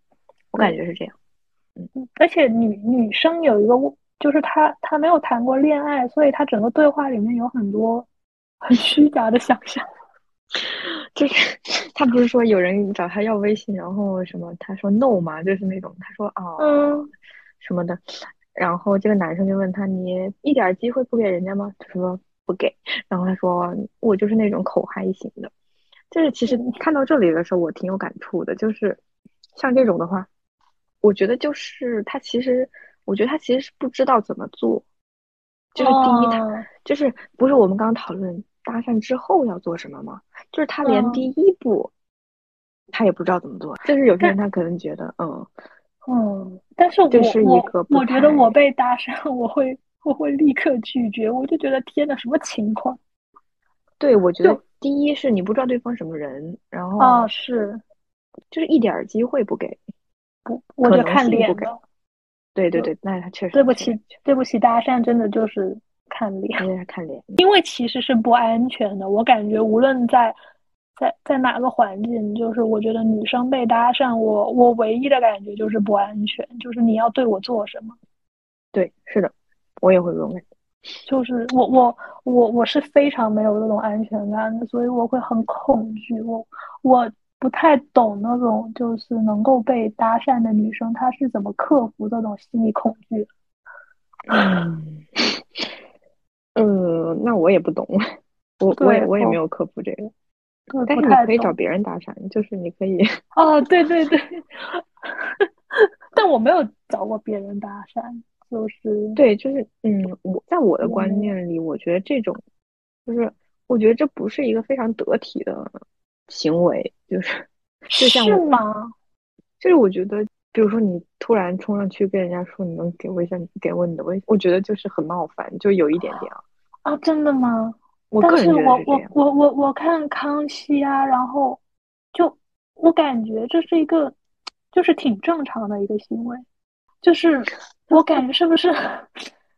我感觉是这样。嗯而且女女生有一个，就是她她没有谈过恋爱，所以她整个对话里面有很多很虚假的想象。就是他不是说有人找他要微信，然后什么，他说 no 嘛，就是那种他说哦嗯什么的，然后这个男生就问他你一点机会不给人家吗？他说不给，然后他说我就是那种口嗨型的，就是其实看到这里的时候我挺有感触的，就是像这种的话，我觉得就是他其实，我觉得他其实是不知道怎么做，就是第一他。哦。就是不是我们刚刚讨论搭讪之后要做什么吗？就是他连嗯。第一步他也不知道怎么做。就是有些人他可能觉得，嗯，嗯，但是我这是一我个不我觉得太我被搭讪，我会我会立刻拒绝，我就觉得天呐，什么情况对，我觉得第一是你不知道对方什么人，然后啊？是就是一点儿机会不给，不，我就看脸的。对对对，那他确实对不起，对不起，搭讪真的就是看脸。看脸。因为其实是不安全的。我感觉无论在在在哪个环境，就是我觉得女生被搭讪，我我唯一的感觉就是不安全，就是你要对我做什么，对，是的，我也会这种感觉。就是我我我我是非常没有那种安全感的，所以我会很恐惧。我我不太懂那种就是能够被搭讪的女生，她是怎么克服这种心理恐惧。嗯，呃，那我也不懂，我我也我我也没有克服这个，但是你可以找。别人搭讪，就是你可以。哦，对对对，<laughs> 但我没有找过别人搭讪，就是对，就是嗯，我在我的观念里，我觉得这种就是，我觉得这不是一个非常得体的行为，就是就像我，是吗？就是我觉得，比如说你突然冲上去跟人家说你能给我一下，给我你的微信，我觉得就是很冒犯，就有一点点啊。啊，真的吗？我个人但是我。我我我我看康熙啊，然后就我感觉这是一个就是挺正常的一个行为，就是我感觉是不是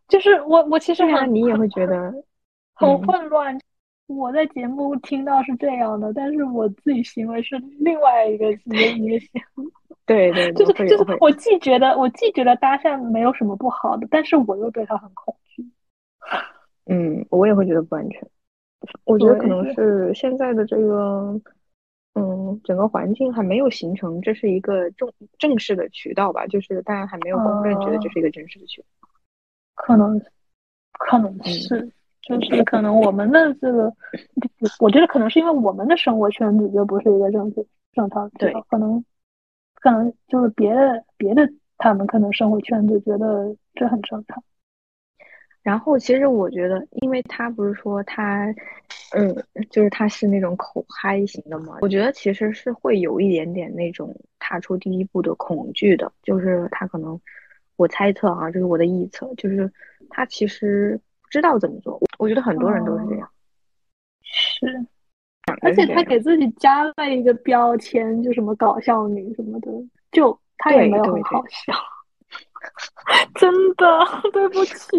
就是我我其实你也会觉得，很嗯，混乱。我在节目听到是这样的，但是我自己行为是另外一个一个一个行为。<laughs> 对对对，就是。就是我既觉得我既觉得搭讪没有什么不好的，但是我又对他很恐惧。嗯，我也会觉得不安全。我觉得可能是现在的这个，嗯，整个环境还没有形成，这是一个正正式的渠道吧，就是大家还没有公认，觉得这嗯，是一个正式的渠道。可能可能嗯，是，就是可能我们的这个，我觉得可能是因为我们的生活圈子就不是一个正式正常渠对，道，可能可能就是别的别的他们可能生活圈子觉得这很正常。然后其实我觉得，因为他不是说他，嗯，就是他是那种口嗨型的嘛，我觉得其实是会有一点点那种踏出第一步的恐惧的，就是他可能，我猜测啊，这是我的臆测，就是他其实不知道怎么做。我觉得很多人都是这嗯，样，是，而且。他给自己加了一个标签，就什么搞笑女什么的，就他也没有很好笑，<laughs> 真的，<laughs> 对不起。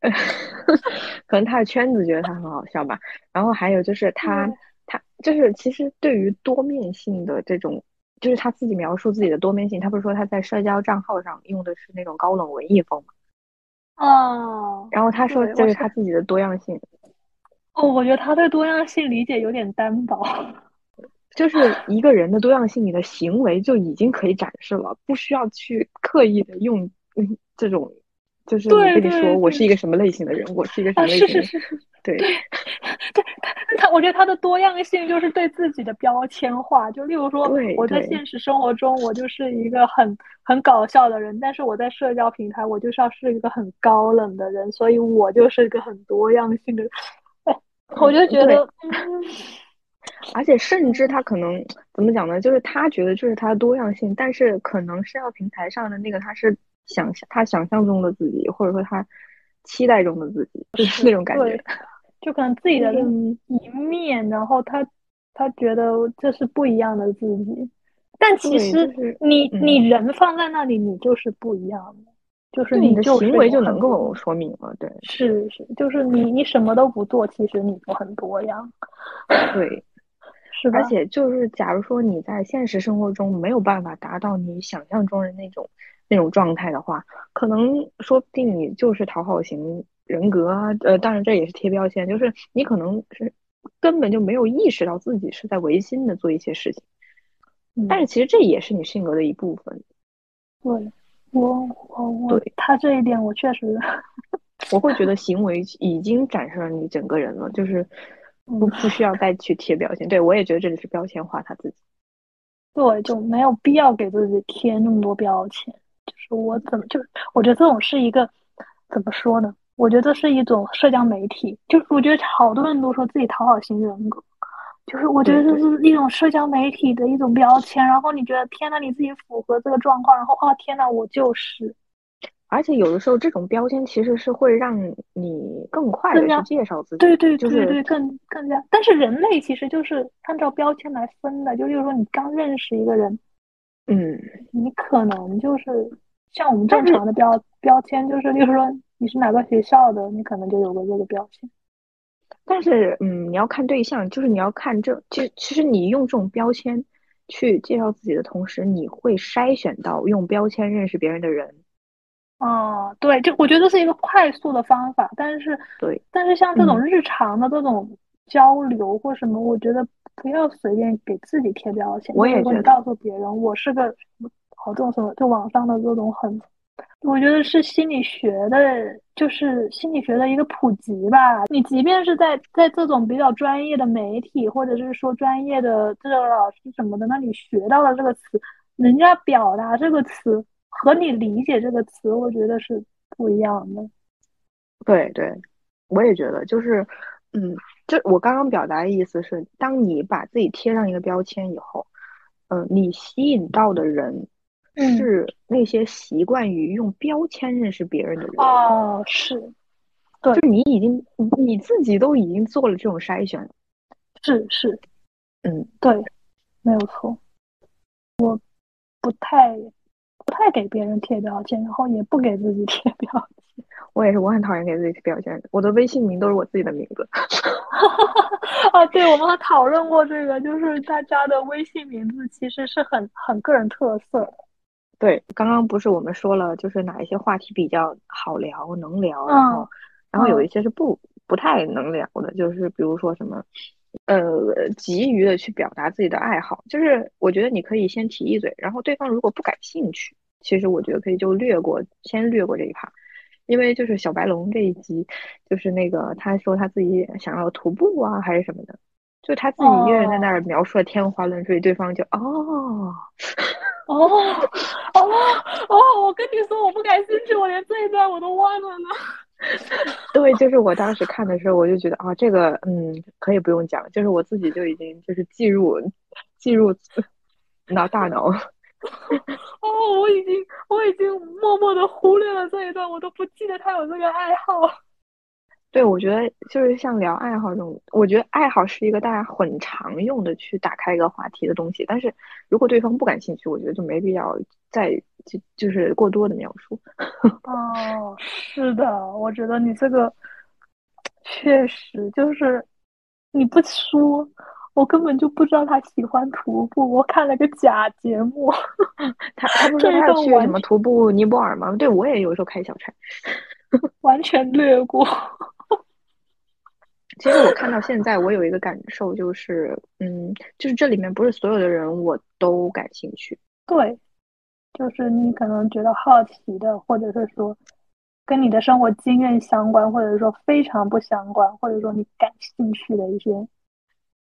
<laughs> 可能他的圈子觉得他很好笑吧。然后还有就是他对，他就是其实对于多面性的这种，就是他自己描述自己的多面性，他不是说他在社交账号上用的是那种高冷文艺风嘛？哦，然后他说对，这，是他自己的多样性，哦，我觉得他对多样性理解有点单薄。就是一个人的多样性，你的行为就已经可以展示了，不需要去刻意的用嗯这种，就是我对跟你说我是一个什么类型的人，我是一个什啊，么类型的人，是是是是，对对对，他他，我觉得他的多样性就是对自己的标签化。就例如说，我在现实生活中，我就是一个很很搞笑的人，但是我在社交平台，我就是要是一个很高冷的人，所以我就是一个很多样性的人。<laughs> 哎，我就觉。得，嗯，而且甚至他可能怎么讲呢？就是他觉得这是他的多样性，但是可能社交平台上的那个他是想象他想象中的自己，或者说他期待中的自己，就是那种感觉。<laughs> 就可能自己的一面，然后他他觉得这是不一样的自己，但其实你你人放在那里，你就是不一样的，就是你的行为就能够说明了，对，是是，就是你你什么都不做，其实你就很多样，对，是而且就是假如说你在现实生活中没有办法达到你想象中的那种那种状态的话，可能说不定你就是讨好型。人格啊，呃，当然这也是贴标签，就是你可能是根本就没有意识到自己是在违心的做一些事情，但是其实这也是你性格的一部分。对，我我我，他这一点我确实，<laughs> 我会觉得行为已经展示了你整个人了，就是不不需要再去贴标签。对我也觉得这里是标签化他自己。对，就没有必要给自己贴那么多标签。就是我怎么就我觉得这种是一个怎么说呢？我觉得这是一种社交媒体，就是我觉得好多人都说自己讨好型人格，就是我觉得这是一种社交媒体的一种标签。然后你觉得天呐，你自己符合这个状况，然后啊天呐，我就是。而且有的时候这种标签其实是会让你更快的去介绍自己，对对对对，更更加。但是人类其实就是按照标签来分的，就例如说你刚认识一个人，嗯，你可能就是像我们正常的标标签，就是例如说。你是哪个学校的？你可能就有个这个标签。但是，嗯，你要看对象，就是你要看这，其实其实你用这种标签去介绍自己的同时，你会筛选到用标签认识别人的人。哦，对，就我觉得这是一个快速的方法。但是，对，但是像这种日常的这种交流或什么，我觉得不要随便给自己贴标签。我也觉得，告诉别人我是个好这种什么，就网上的这种很。我觉得是心理学的，就是心理学的一个普及吧。你即便是在在这种比较专业的媒体，或者是说专业的这个老师什么的，那你学到了这个词，人家表达这个词和你理解这个词，我觉得是不一样的。对对，我也觉得，就是，嗯，就我刚刚表达的意思是，当你把自己贴上一个标签以后，嗯，你吸引到的人。是那些习惯于用标签认识别人的人哦，是，对，就是你已经你自己都已经做了这种筛选，是是，嗯，对，没有错，我不太不太给别人贴标签，然后也不给自己贴标签。<laughs> 我也是，我很讨厌给自己贴标签，我的微信名都是我自己的名字。<laughs> 啊，对，我们还讨论过这个，就是大家的微信名字其实是很很个人特色的。对，刚刚不是我们说了，就是哪一些话题比较好聊、能聊，然后，然后有一些是不不太能聊的，就是比如说什么，呃，急于的去表达自己的爱好，就是我觉得你可以先提一嘴，然后对方如果不感兴趣，其实我觉得可以就略过，先略过这一趴，因为就是小白龙这一集，就是那个他说他自己想要徒步啊，还是什么的。就他自己一个人在那儿描述的天花乱坠，对方就哦 <laughs> 哦哦哦！我跟你说，我不感兴趣，我连这一段我都忘了呢。<laughs> 对，就是我当时看的时候，我就觉得啊，这个嗯，可以不用讲，就是我自己就已经就是记入记入脑大脑。哦，我已经我已经默默的忽略了这一段，我都不记得他有这个爱好。<laughs> 对，我觉得就是像聊爱好这种，我觉得爱好是一个大家很常用的去打开一个话题的东西。但是如果对方不感兴趣，我觉得就没必要再就就是过多的描述。<laughs> 哦，是的，我觉得你这个确实就是你不说，我根本就不知道他喜欢徒步。我看了个假节目，<laughs> 他他不是他要去什么徒步尼泊尔吗？对我也有时候开小差，<laughs> 完全略过。其实我看到 <laughs> 现在，我有一个感受，就是，嗯，就是这里面不是所有的人我都感兴趣。对，就是你可能觉得好奇的，或者是说跟你的生活经验相关，或者说非常不相关，或者说你感兴趣的一些，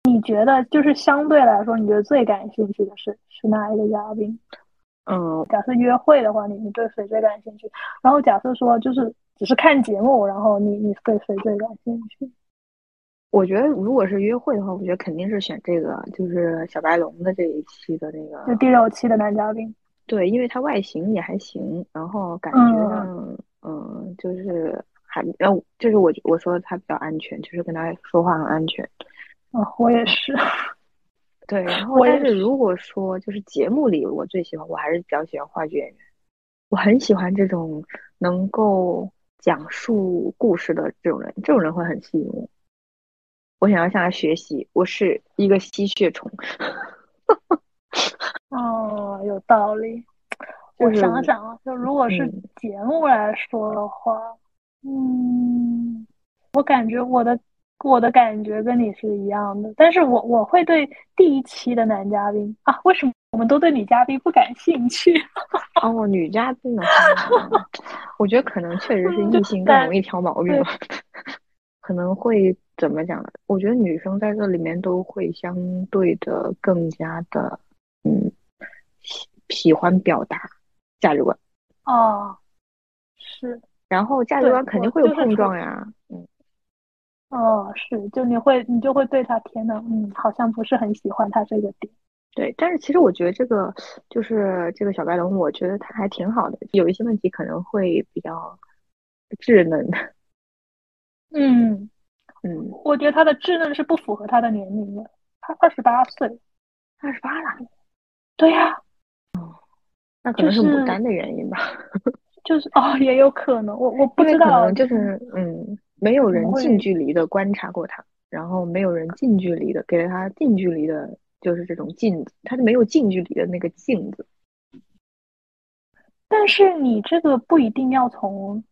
你觉得就是相对来说，你觉得最感兴趣的是是哪一个嘉宾？嗯，假设约会的话，你你对谁最感兴趣？然后假设说就是只是看节目，然后你你对谁最感兴趣？我觉得如果是约会的话，我觉得肯定是选这个，就是小白龙的这一期的那个，就第六期的男嘉宾。对，因为他外形也还行，然后感觉上，嗯，就是还，然后就是我我说他比较安全，就是跟他说话很安全。哦，我也是。<laughs> 对，然后但是如果说就是节目里我最喜欢，我还是比较喜欢话剧演员，我很喜欢这种能够讲述故事的这种人，这种人会很吸引我。我想要向他学习，我是一个吸血虫。<laughs> 哦，有道理。我想想啊，就如果是节目来说的话，嗯，我感觉我的我的感觉跟你是一样的，但是我我会对第一期的男嘉宾啊，为什么我们都对女嘉宾不感兴趣？<laughs> 哦，女嘉宾的话，<laughs> 我觉得可能确实是异性更容易挑毛病吧，<laughs> 可能会怎么讲呢？我觉得女生在这里面都会相对的更加的，嗯。喜喜欢表达价值观哦，是，然后价值观肯定会有碰撞呀，嗯，哦，是，就你会你就会对他天呐，嗯，好像不是很喜欢他这个点，对，但是其实我觉得这个就是这个小白龙，我觉得他还挺好的，有一些问题可能会比较稚嫩，嗯。嗯，我觉得他的稚嫩是不符合他的年龄的，他二十八岁，二十八了，对呀。那可能是牡丹的原因吧，<laughs> 就是哦，也有可能，我我不知道，就是嗯，没有人近距离的观察过他，然后没有人近距离的给了他近距离的，就是这种镜子，他就没有近距离的那个镜子。但是你这个不一定要从，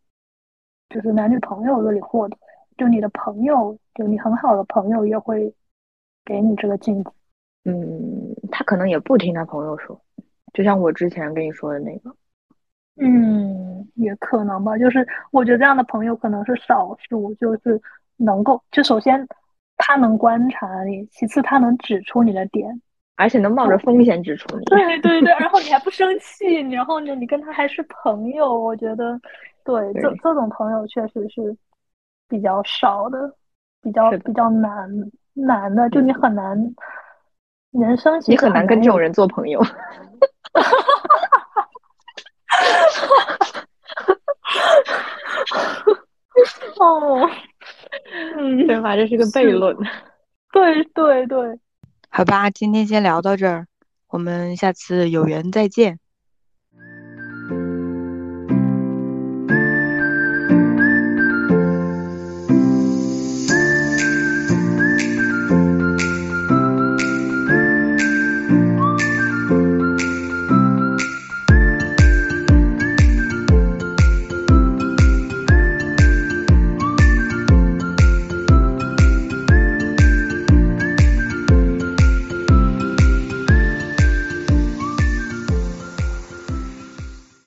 就是男女朋友那里获得，就你的朋友，就你很好的朋友也会给你这个镜子。嗯，他可能也不听他朋友说。就像我之前跟你说的那个，嗯，也可能吧。就是我觉得这样的朋友可能是少数，就是能够，就首先他能观察你，其次他能指出你的点，而且能冒着风险指出你。对对对，然后你还不生气，然后呢，你跟他还是朋友，我觉得，对，这这种朋友确实是比较少的，比较比较难难的，就你很难，人生你很难跟这种人做朋友。<laughs> 哈哈哈哈哈！哈哈哈哈哈哈！哦，嗯，对吧？这是个悖论。对对对，好吧，今天先聊到这儿，我们下次有缘再见。